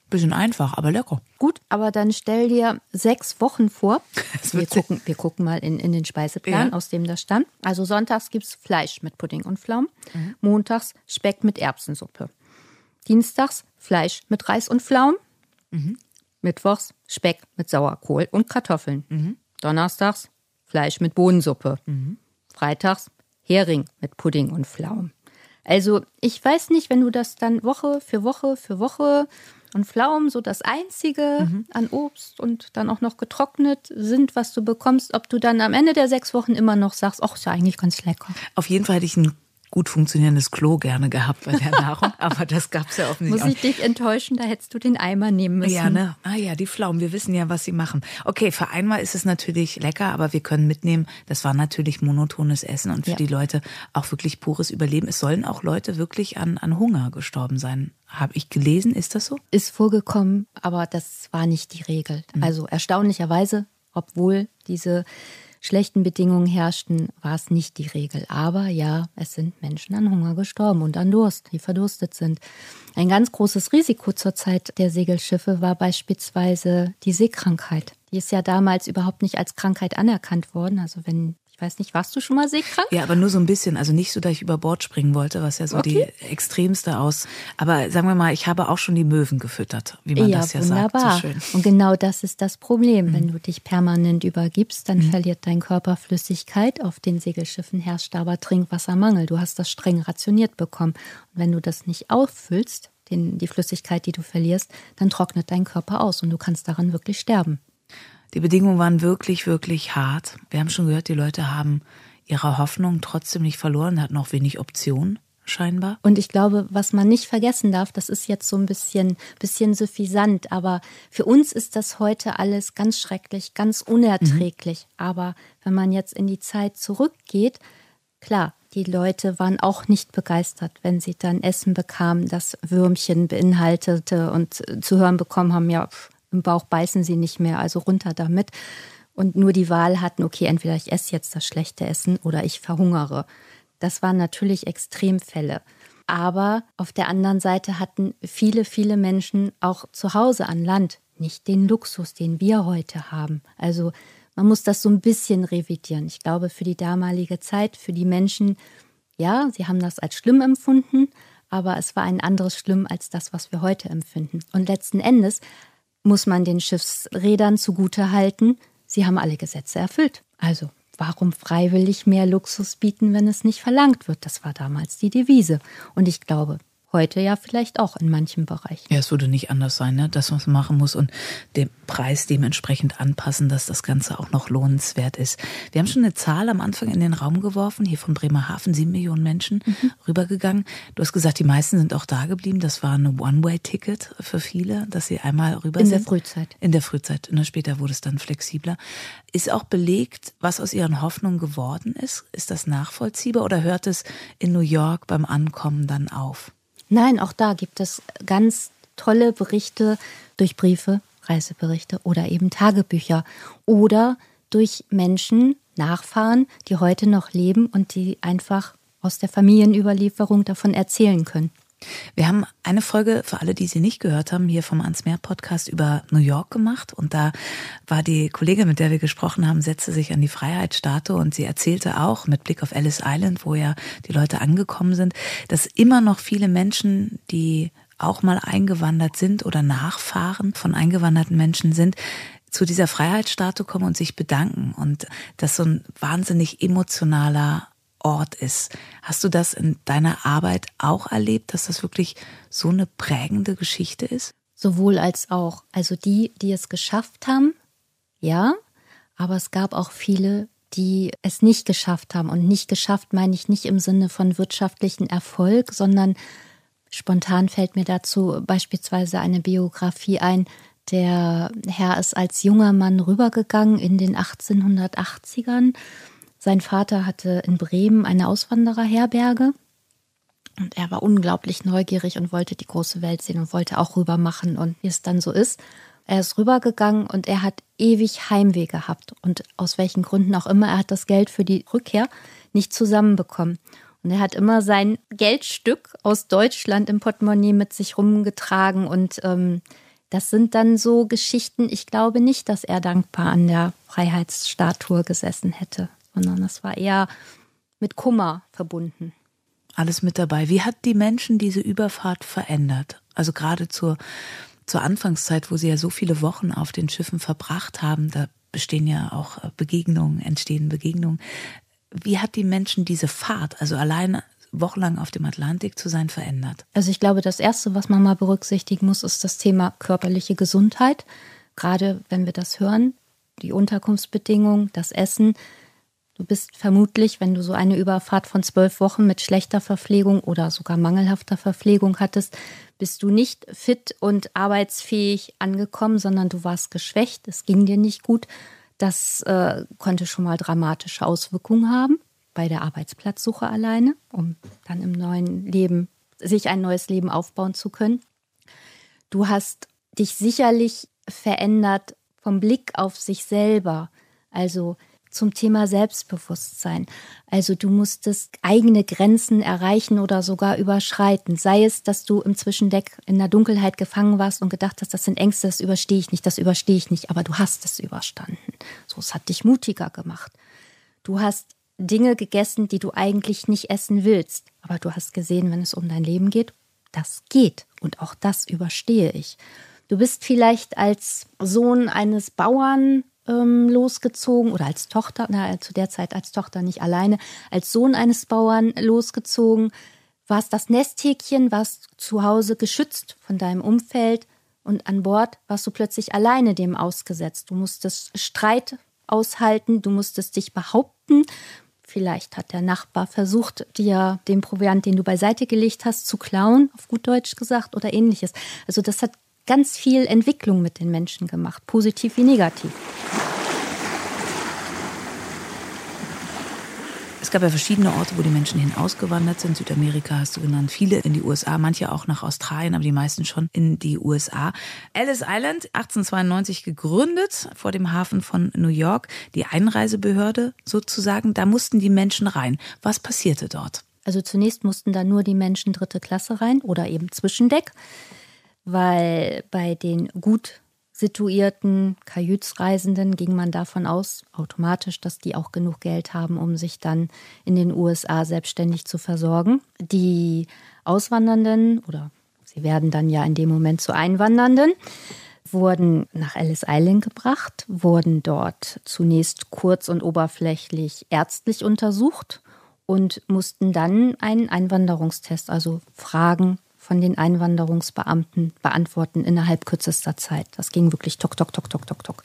Bisschen einfach, aber lecker. Gut, aber dann stell dir sechs Wochen vor. [laughs] Wir gucken, wir gucken mal in, in den Speiseplan, ja. aus dem das stammt. Also sonntags gibt es Fleisch mit Pudding und Pflaumen. Mhm. Montags Speck mit Erbsensuppe. Dienstags Fleisch mit Reis und Pflaumen. Mhm. Mittwochs Speck mit Sauerkohl und Kartoffeln. Mhm. Donnerstags Fleisch mit Bohnensuppe. Mhm. Freitags Hering mit Pudding und Pflaumen. Also ich weiß nicht, wenn du das dann Woche für Woche für Woche und Pflaumen so das einzige mhm. an Obst und dann auch noch getrocknet sind, was du bekommst, ob du dann am Ende der sechs Wochen immer noch sagst, ach, ist ja eigentlich ganz lecker. Auf jeden Fall hätte ich einen gut funktionierendes Klo gerne gehabt bei der Nahrung, [laughs] aber das gab es ja offensichtlich Muss ich dich enttäuschen, da hättest du den Eimer nehmen müssen. Ja, ne? Ah ja, die Pflaumen, wir wissen ja, was sie machen. Okay, für einmal ist es natürlich lecker, aber wir können mitnehmen, das war natürlich monotones Essen und für ja. die Leute auch wirklich pures Überleben. Es sollen auch Leute wirklich an, an Hunger gestorben sein. Habe ich gelesen, ist das so? Ist vorgekommen, aber das war nicht die Regel. Mhm. Also erstaunlicherweise, obwohl diese schlechten Bedingungen herrschten, war es nicht die Regel. Aber ja, es sind Menschen an Hunger gestorben und an Durst, die verdurstet sind. Ein ganz großes Risiko zur Zeit der Segelschiffe war beispielsweise die Seekrankheit. Die ist ja damals überhaupt nicht als Krankheit anerkannt worden. Also wenn ich weiß nicht, warst du schon mal seekrank? Ja, aber nur so ein bisschen. Also nicht so, dass ich über Bord springen wollte, was ja so okay. die extremste aus. Aber sagen wir mal, ich habe auch schon die Möwen gefüttert, wie man ja, das ja wunderbar. sagt. So Und genau das ist das Problem. Mhm. Wenn du dich permanent übergibst, dann mhm. verliert dein Körper Flüssigkeit. Auf den Segelschiffen herrscht aber Trinkwassermangel. Du hast das streng rationiert bekommen. Und wenn du das nicht auffüllst, den, die Flüssigkeit, die du verlierst, dann trocknet dein Körper aus und du kannst daran wirklich sterben. Die Bedingungen waren wirklich, wirklich hart. Wir haben schon gehört, die Leute haben ihre Hoffnung trotzdem nicht verloren, hatten auch wenig Optionen scheinbar. Und ich glaube, was man nicht vergessen darf, das ist jetzt so ein bisschen, bisschen suffisant, aber für uns ist das heute alles ganz schrecklich, ganz unerträglich. Mhm. Aber wenn man jetzt in die Zeit zurückgeht, klar, die Leute waren auch nicht begeistert, wenn sie dann Essen bekamen, das Würmchen beinhaltete und zu hören bekommen haben, ja, pff, im Bauch beißen sie nicht mehr, also runter damit. Und nur die Wahl hatten, okay, entweder ich esse jetzt das schlechte Essen oder ich verhungere. Das waren natürlich Extremfälle. Aber auf der anderen Seite hatten viele, viele Menschen auch zu Hause an Land nicht den Luxus, den wir heute haben. Also man muss das so ein bisschen revidieren. Ich glaube, für die damalige Zeit, für die Menschen, ja, sie haben das als schlimm empfunden, aber es war ein anderes Schlimm als das, was wir heute empfinden. Und letzten Endes muss man den Schiffsrädern zugute halten, sie haben alle Gesetze erfüllt. Also warum freiwillig mehr Luxus bieten, wenn es nicht verlangt wird? Das war damals die Devise. Und ich glaube, Heute ja vielleicht auch in manchen Bereichen. Ja, es würde nicht anders sein, ne? dass man es machen muss und den Preis dementsprechend anpassen, dass das Ganze auch noch lohnenswert ist. Wir haben schon eine Zahl am Anfang in den Raum geworfen, hier von Bremerhaven, sieben Millionen Menschen mhm. rübergegangen. Du hast gesagt, die meisten sind auch da geblieben. Das war eine One-Way-Ticket für viele, dass sie einmal rüber in sind. In der Frühzeit. In der Frühzeit. Und später wurde es dann flexibler. Ist auch belegt, was aus ihren Hoffnungen geworden ist? Ist das nachvollziehbar oder hört es in New York beim Ankommen dann auf? Nein, auch da gibt es ganz tolle Berichte durch Briefe, Reiseberichte oder eben Tagebücher oder durch Menschen, Nachfahren, die heute noch leben und die einfach aus der Familienüberlieferung davon erzählen können. Wir haben eine Folge für alle, die sie nicht gehört haben, hier vom Ans Meer Podcast über New York gemacht. Und da war die Kollegin, mit der wir gesprochen haben, setzte sich an die Freiheitsstatue und sie erzählte auch mit Blick auf Ellis Island, wo ja die Leute angekommen sind, dass immer noch viele Menschen, die auch mal eingewandert sind oder Nachfahren von eingewanderten Menschen sind, zu dieser Freiheitsstatue kommen und sich bedanken. Und das so ein wahnsinnig emotionaler Ort ist. Hast du das in deiner Arbeit auch erlebt, dass das wirklich so eine prägende Geschichte ist? Sowohl als auch. Also die, die es geschafft haben, ja, aber es gab auch viele, die es nicht geschafft haben. Und nicht geschafft meine ich nicht im Sinne von wirtschaftlichen Erfolg, sondern spontan fällt mir dazu beispielsweise eine Biografie ein. Der Herr ist als junger Mann rübergegangen in den 1880ern sein Vater hatte in Bremen eine Auswandererherberge Und er war unglaublich neugierig und wollte die große Welt sehen und wollte auch rüber machen und wie es dann so ist. Er ist rübergegangen und er hat ewig Heimweh gehabt. Und aus welchen Gründen auch immer, er hat das Geld für die Rückkehr nicht zusammenbekommen. Und er hat immer sein Geldstück aus Deutschland im Portemonnaie mit sich rumgetragen. Und ähm, das sind dann so Geschichten, ich glaube nicht, dass er dankbar an der Freiheitsstatue gesessen hätte, sondern das war eher mit Kummer verbunden alles mit dabei. Wie hat die Menschen diese Überfahrt verändert? Also gerade zur, zur Anfangszeit, wo sie ja so viele Wochen auf den Schiffen verbracht haben, da bestehen ja auch Begegnungen, entstehen Begegnungen. Wie hat die Menschen diese Fahrt, also alleine wochenlang auf dem Atlantik zu sein, verändert? Also ich glaube, das Erste, was man mal berücksichtigen muss, ist das Thema körperliche Gesundheit. Gerade wenn wir das hören, die Unterkunftsbedingungen, das Essen, Du bist vermutlich, wenn du so eine Überfahrt von zwölf Wochen mit schlechter Verpflegung oder sogar mangelhafter Verpflegung hattest, bist du nicht fit und arbeitsfähig angekommen, sondern du warst geschwächt, es ging dir nicht gut. Das äh, konnte schon mal dramatische Auswirkungen haben bei der Arbeitsplatzsuche alleine, um dann im neuen Leben, sich ein neues Leben aufbauen zu können. Du hast dich sicherlich verändert vom Blick auf sich selber. Also zum Thema Selbstbewusstsein. Also du musstest eigene Grenzen erreichen oder sogar überschreiten. Sei es, dass du im Zwischendeck in der Dunkelheit gefangen warst und gedacht hast, das sind Ängste, das überstehe ich nicht, das überstehe ich nicht, aber du hast es überstanden. So, es hat dich mutiger gemacht. Du hast Dinge gegessen, die du eigentlich nicht essen willst, aber du hast gesehen, wenn es um dein Leben geht, das geht und auch das überstehe ich. Du bist vielleicht als Sohn eines Bauern ähm, losgezogen oder als Tochter, na, zu der Zeit als Tochter nicht alleine, als Sohn eines Bauern losgezogen, warst das Nesthäkchen, warst zu Hause geschützt von deinem Umfeld und an Bord warst du plötzlich alleine dem ausgesetzt. Du musstest Streit aushalten, du musstest dich behaupten. Vielleicht hat der Nachbar versucht, dir den Proviant, den du beiseite gelegt hast, zu klauen, auf gut Deutsch gesagt, oder ähnliches. Also das hat ganz viel Entwicklung mit den Menschen gemacht, positiv wie negativ. Es gab ja verschiedene Orte, wo die Menschen hin ausgewandert sind. Südamerika hast du genannt, viele in die USA, manche auch nach Australien, aber die meisten schon in die USA. Ellis Island, 1892 gegründet, vor dem Hafen von New York, die Einreisebehörde sozusagen. Da mussten die Menschen rein. Was passierte dort? Also zunächst mussten da nur die Menschen dritte Klasse rein oder eben Zwischendeck weil bei den gut situierten Kajütsreisenden ging man davon aus, automatisch, dass die auch genug Geld haben, um sich dann in den USA selbstständig zu versorgen. Die Auswandernden oder sie werden dann ja in dem Moment zu Einwandernden, wurden nach Ellis Island gebracht, wurden dort zunächst kurz und oberflächlich ärztlich untersucht und mussten dann einen Einwanderungstest, also Fragen von den Einwanderungsbeamten beantworten innerhalb kürzester Zeit. Das ging wirklich tok, tok, tok, tok, tok, tok.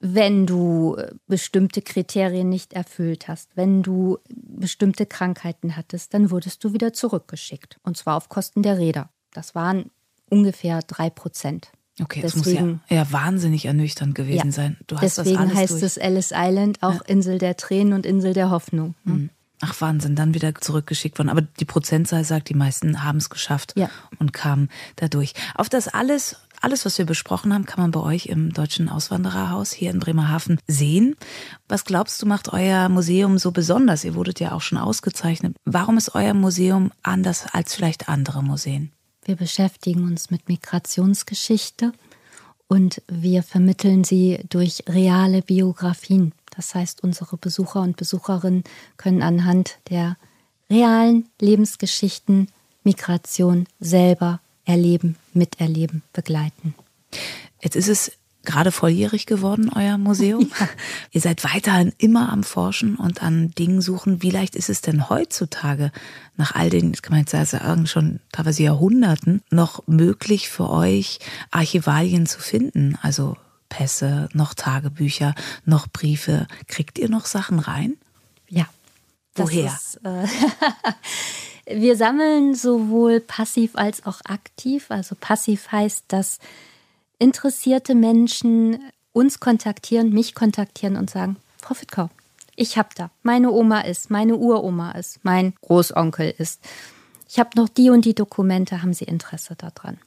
Wenn du äh, bestimmte Kriterien nicht erfüllt hast, wenn du bestimmte Krankheiten hattest, dann wurdest du wieder zurückgeschickt. Und zwar auf Kosten der Räder. Das waren ungefähr drei Prozent. Okay, das deswegen, muss ja, ja wahnsinnig ernüchternd gewesen ja, sein. Du hast deswegen heißt durch. es Ellis Island auch ja. Insel der Tränen und Insel der Hoffnung. Mhm. Ach Wahnsinn, dann wieder zurückgeschickt worden. Aber die Prozentzahl sagt, die meisten haben es geschafft ja. und kamen dadurch. Auf das alles, alles, was wir besprochen haben, kann man bei euch im Deutschen Auswandererhaus hier in Bremerhaven sehen. Was glaubst du, macht euer Museum so besonders? Ihr wurdet ja auch schon ausgezeichnet. Warum ist euer Museum anders als vielleicht andere Museen? Wir beschäftigen uns mit Migrationsgeschichte und wir vermitteln sie durch reale Biografien. Das heißt, unsere Besucher und Besucherinnen können anhand der realen Lebensgeschichten Migration selber erleben, miterleben, begleiten. Jetzt ist es gerade volljährig geworden, euer Museum. [laughs] Ja. Ihr seid weiterhin immer am Forschen und an Dingen suchen. Wie leicht ist es denn heutzutage, nach all den, das kann man jetzt sagen, schon teilweise Jahrhunderten, noch möglich für euch, Archivalien zu finden? Also Pässe, noch Tagebücher, noch Briefe. Kriegt ihr noch Sachen rein? Ja. Woher? Ist, äh, [laughs] wir sammeln sowohl passiv als auch aktiv. Also passiv heißt, dass interessierte Menschen uns kontaktieren, mich kontaktieren und sagen, Frau Fittkau, ich hab da, meine Oma ist, meine Uroma ist, mein Großonkel ist. ich habe noch die und die Dokumente, haben Sie Interesse daran?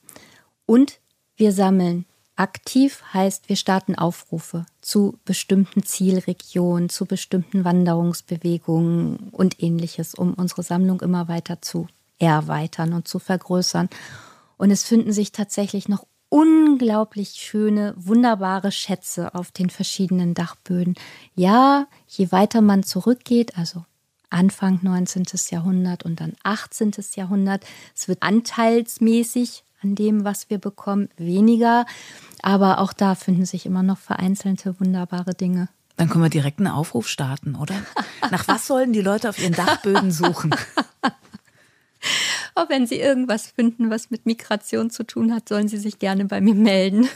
Und wir sammeln aktiv, heißt wir starten Aufrufe zu bestimmten Zielregionen, zu bestimmten Wanderungsbewegungen und ähnliches, um unsere Sammlung immer weiter zu erweitern und zu vergrößern. Und es finden sich tatsächlich noch unglaublich schöne, wunderbare Schätze auf den verschiedenen Dachböden. Ja, je weiter man zurückgeht, also Anfang 19. Jahrhundert und dann 18. Jahrhundert, es wird anteilsmäßig an dem, was wir bekommen, weniger. Aber auch da finden sich immer noch vereinzelte wunderbare Dinge. Dann können wir direkt einen Aufruf starten, oder? Nach was sollen die Leute auf ihren Dachböden suchen? Auch wenn Sie irgendwas finden, was mit Migration zu tun hat, sollen Sie sich gerne bei mir melden.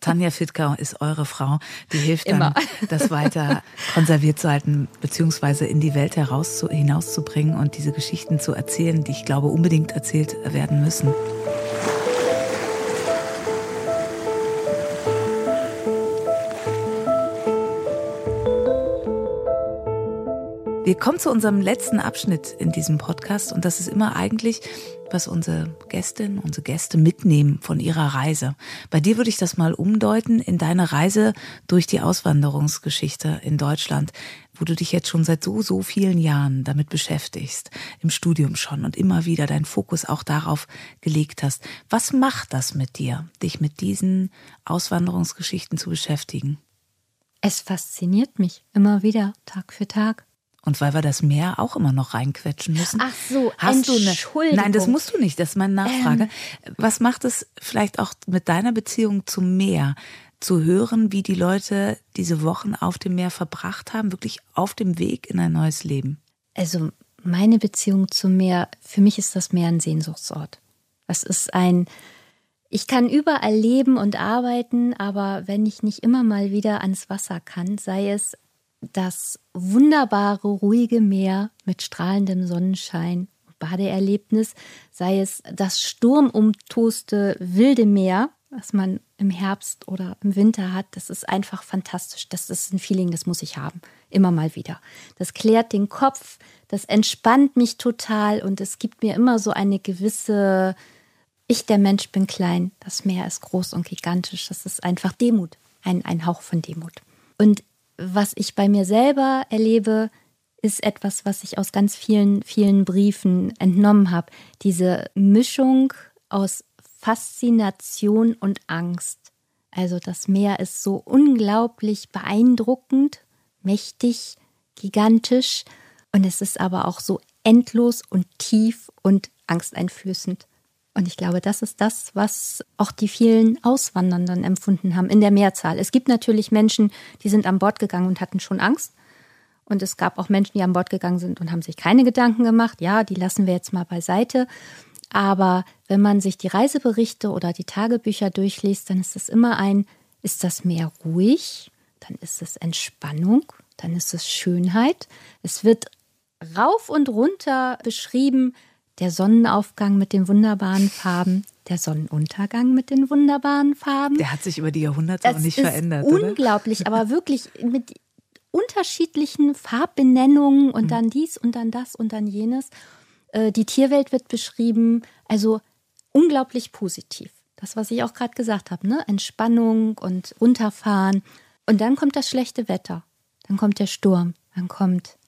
Tanja Fittgau ist eure Frau, die hilft dann, Immer. das weiter konserviert zu halten, beziehungsweise in die Welt heraus zu, hinauszubringen und diese Geschichten zu erzählen, die ich glaube unbedingt erzählt werden müssen. Wir kommen zu unserem letzten Abschnitt in diesem Podcast und das ist immer eigentlich, was unsere Gästinnen, unsere Gäste mitnehmen von ihrer Reise. Bei dir würde ich das mal umdeuten in deine Reise durch die Auswanderungsgeschichte in Deutschland, wo du dich jetzt schon seit so, so vielen Jahren damit beschäftigst, im Studium schon und immer wieder deinen Fokus auch darauf gelegt hast. Was macht das mit dir, dich mit diesen Auswanderungsgeschichten zu beschäftigen? Es fasziniert mich immer wieder, Tag für Tag. Und weil wir das Meer auch immer noch reinquetschen müssen. Ach so, hast du eine, Nein, das musst du nicht, das ist meine Nachfrage. Ähm. Was macht es vielleicht auch mit deiner Beziehung zum Meer? Zu hören, wie die Leute diese Wochen auf dem Meer verbracht haben, wirklich auf dem Weg in ein neues Leben. Also meine Beziehung zum Meer, für mich ist das Meer ein Sehnsuchtsort. Das ist ein, ich kann überall leben und arbeiten, aber wenn ich nicht immer mal wieder ans Wasser kann, sei es das wunderbare, ruhige Meer mit strahlendem Sonnenschein, Badeerlebnis, sei es das sturmumtoste wilde Meer, was man im Herbst oder im Winter hat, das ist einfach fantastisch. Das ist ein Feeling, das muss ich haben. Immer mal wieder. Das klärt den Kopf, das entspannt mich total und es gibt mir immer so eine gewisse, ich der Mensch bin klein, das Meer ist groß und gigantisch. Das ist einfach Demut, ein, ein Hauch von Demut. Und was ich bei mir selber erlebe, ist etwas, was ich aus ganz vielen, vielen Briefen entnommen habe. Diese Mischung aus Faszination und Angst. Also das Meer ist so unglaublich beeindruckend, mächtig, gigantisch und es ist aber auch so endlos und tief und angsteinflößend. Und ich glaube, das ist das, was auch die vielen Auswandernden empfunden haben, in der Mehrzahl. Es gibt natürlich Menschen, die sind an Bord gegangen und hatten schon Angst. Und es gab auch Menschen, die an Bord gegangen sind und haben sich keine Gedanken gemacht. Ja, die lassen wir jetzt mal beiseite. Aber wenn man sich die Reiseberichte oder die Tagebücher durchliest, dann ist es immer ein, ist das Meer ruhig? Dann ist es Entspannung, dann ist es Schönheit. Es wird rauf und runter beschrieben, der Sonnenaufgang mit den wunderbaren Farben, der Sonnenuntergang mit den wunderbaren Farben. Der hat sich über die Jahrhunderte auch nicht verändert. Unglaublich, oder? [laughs] aber wirklich mit unterschiedlichen Farbbenennungen und mhm. dann dies und dann das und dann jenes. Äh, die Tierwelt wird beschrieben, also unglaublich positiv. Das, was ich auch gerade gesagt habe, ne? Entspannung und runterfahren. Und dann kommt das schlechte Wetter. Dann kommt der Sturm. Dann kommt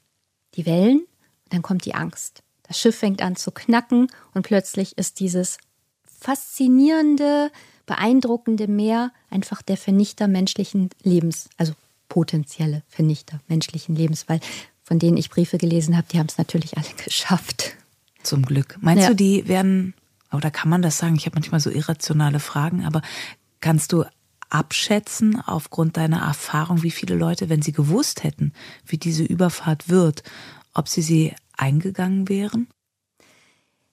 die Wellen. Dann kommt die Angst. Das Schiff fängt an zu knacken und plötzlich ist dieses faszinierende, beeindruckende Meer einfach der Vernichter menschlichen Lebens, also potenzielle Vernichter menschlichen Lebens, weil von denen ich Briefe gelesen habe, die haben es natürlich alle [laughs] geschafft. Zum Glück. Meinst ja. du, die werden, oder kann man das sagen? Ich habe manchmal so irrationale Fragen, aber kannst du abschätzen aufgrund deiner Erfahrung, wie viele Leute, wenn sie gewusst hätten, wie diese Überfahrt wird, ob sie sie eingegangen wären?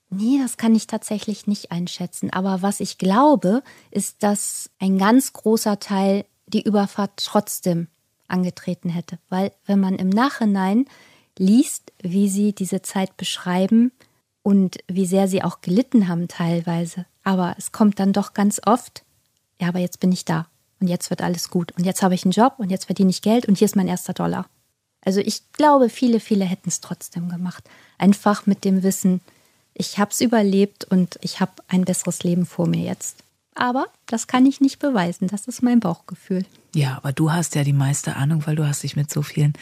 Nee, das kann ich tatsächlich nicht einschätzen. Aber was ich glaube, ist, dass ein ganz großer Teil die Überfahrt trotzdem angetreten hätte. Weil wenn man im Nachhinein liest, wie sie diese Zeit beschreiben und wie sehr sie auch gelitten haben teilweise, aber es kommt dann doch ganz oft, ja, aber jetzt bin ich da und jetzt wird alles gut und jetzt habe ich einen Job und jetzt verdiene ich Geld und hier ist mein erster Dollar. Also ich glaube, viele, viele hätten es trotzdem gemacht. Einfach mit dem Wissen, Ich habe es überlebt und ich habe ein besseres Leben vor mir jetzt. Aber das kann ich nicht beweisen. Das ist mein Bauchgefühl. Ja, aber du hast ja die meiste Ahnung, weil du hast dich mit so vielen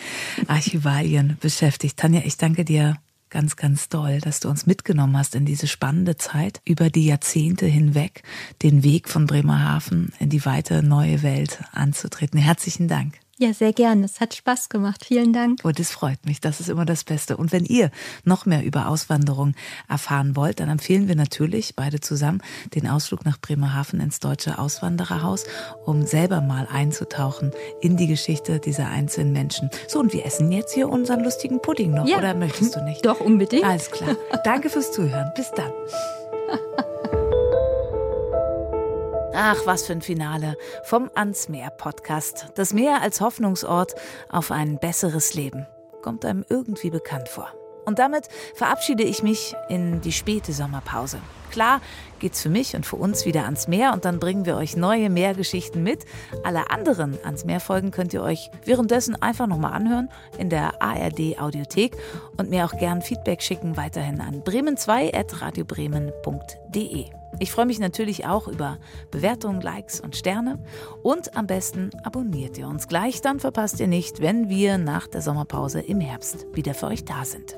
Archivalien [laughs] beschäftigt. Tanja, ich danke dir ganz, ganz doll, dass du uns mitgenommen hast in diese spannende Zeit, über die Jahrzehnte hinweg den Weg von Bremerhaven in die weite neue Welt anzutreten. Herzlichen Dank. Ja, sehr gerne. Es hat Spaß gemacht. Vielen Dank. Und oh, das freut mich. Das ist immer das Beste. Und wenn ihr noch mehr über Auswanderung erfahren wollt, dann empfehlen wir natürlich beide zusammen den Ausflug nach Bremerhaven ins Deutsche Auswandererhaus, um selber mal einzutauchen in die Geschichte dieser einzelnen Menschen. So, und wir essen jetzt hier unseren lustigen Pudding noch. Ja. Oder möchtest du nicht? Doch, unbedingt. Alles klar. Danke fürs Zuhören. Bis dann. [laughs] Ach, was für ein Finale vom Ans Meer Podcast. Das Meer als Hoffnungsort auf ein besseres Leben. Kommt einem irgendwie bekannt vor. Und damit verabschiede ich mich in die späte Sommerpause. Klar geht's für mich und für uns wieder ans Meer und dann bringen wir euch neue Meergeschichten mit. Alle anderen ans Meer Folgen könnt ihr euch währenddessen einfach nochmal anhören in der ARD Audiothek und mir auch gern Feedback schicken weiterhin an bremen2@radiobremen.de. Ich freue mich natürlich auch über Bewertungen, Likes und Sterne. Und am besten abonniert ihr uns gleich, dann verpasst ihr nicht, wenn wir nach der Sommerpause im Herbst wieder für euch da sind.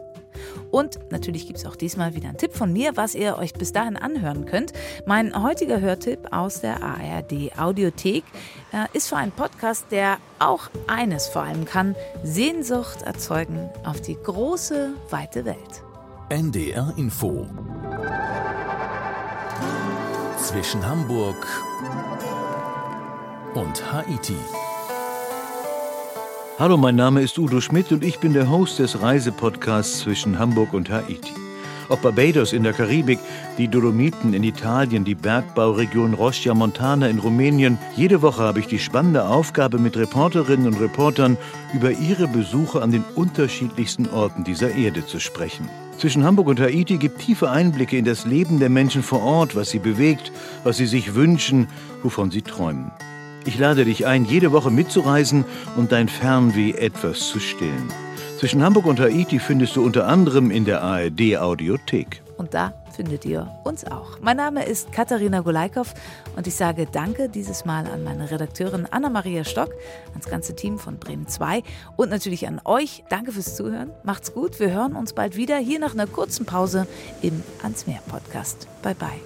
Und natürlich gibt es auch diesmal wieder einen Tipp von mir, was ihr euch bis dahin anhören könnt. Mein heutiger Hörtipp aus der ARD Audiothek äh, ist für einen Podcast, der auch eines vor allem kann, Sehnsucht erzeugen auf die große, weite Welt. NDR Info zwischen Hamburg und Haiti. Hallo, mein Name ist Udo Schmidt und ich bin der Host des Reisepodcasts zwischen Hamburg und Haiti. Ob Barbados in der Karibik, die Dolomiten in Italien, die Bergbauregion Roscia Montana in Rumänien. Jede Woche habe ich die spannende Aufgabe, mit Reporterinnen und Reportern über ihre Besuche an den unterschiedlichsten Orten dieser Erde zu sprechen. Zwischen Hamburg und Haiti gibt tiefe Einblicke in das Leben der Menschen vor Ort, was sie bewegt, was sie sich wünschen, wovon sie träumen. Ich lade dich ein, jede Woche mitzureisen und dein Fernweh etwas zu stillen. Zwischen Hamburg und Haiti findest du unter anderem in der ARD Audiothek. Und da findet ihr uns auch. Mein Name ist Katharina Golaikow und ich sage Danke dieses Mal an meine Redakteurin Anna-Maria Stock, ans ganze Team von Bremen 2 und natürlich an euch. Danke fürs Zuhören. Macht's gut. Wir hören uns bald wieder hier nach einer kurzen Pause im Ans Meer Podcast. Bye bye.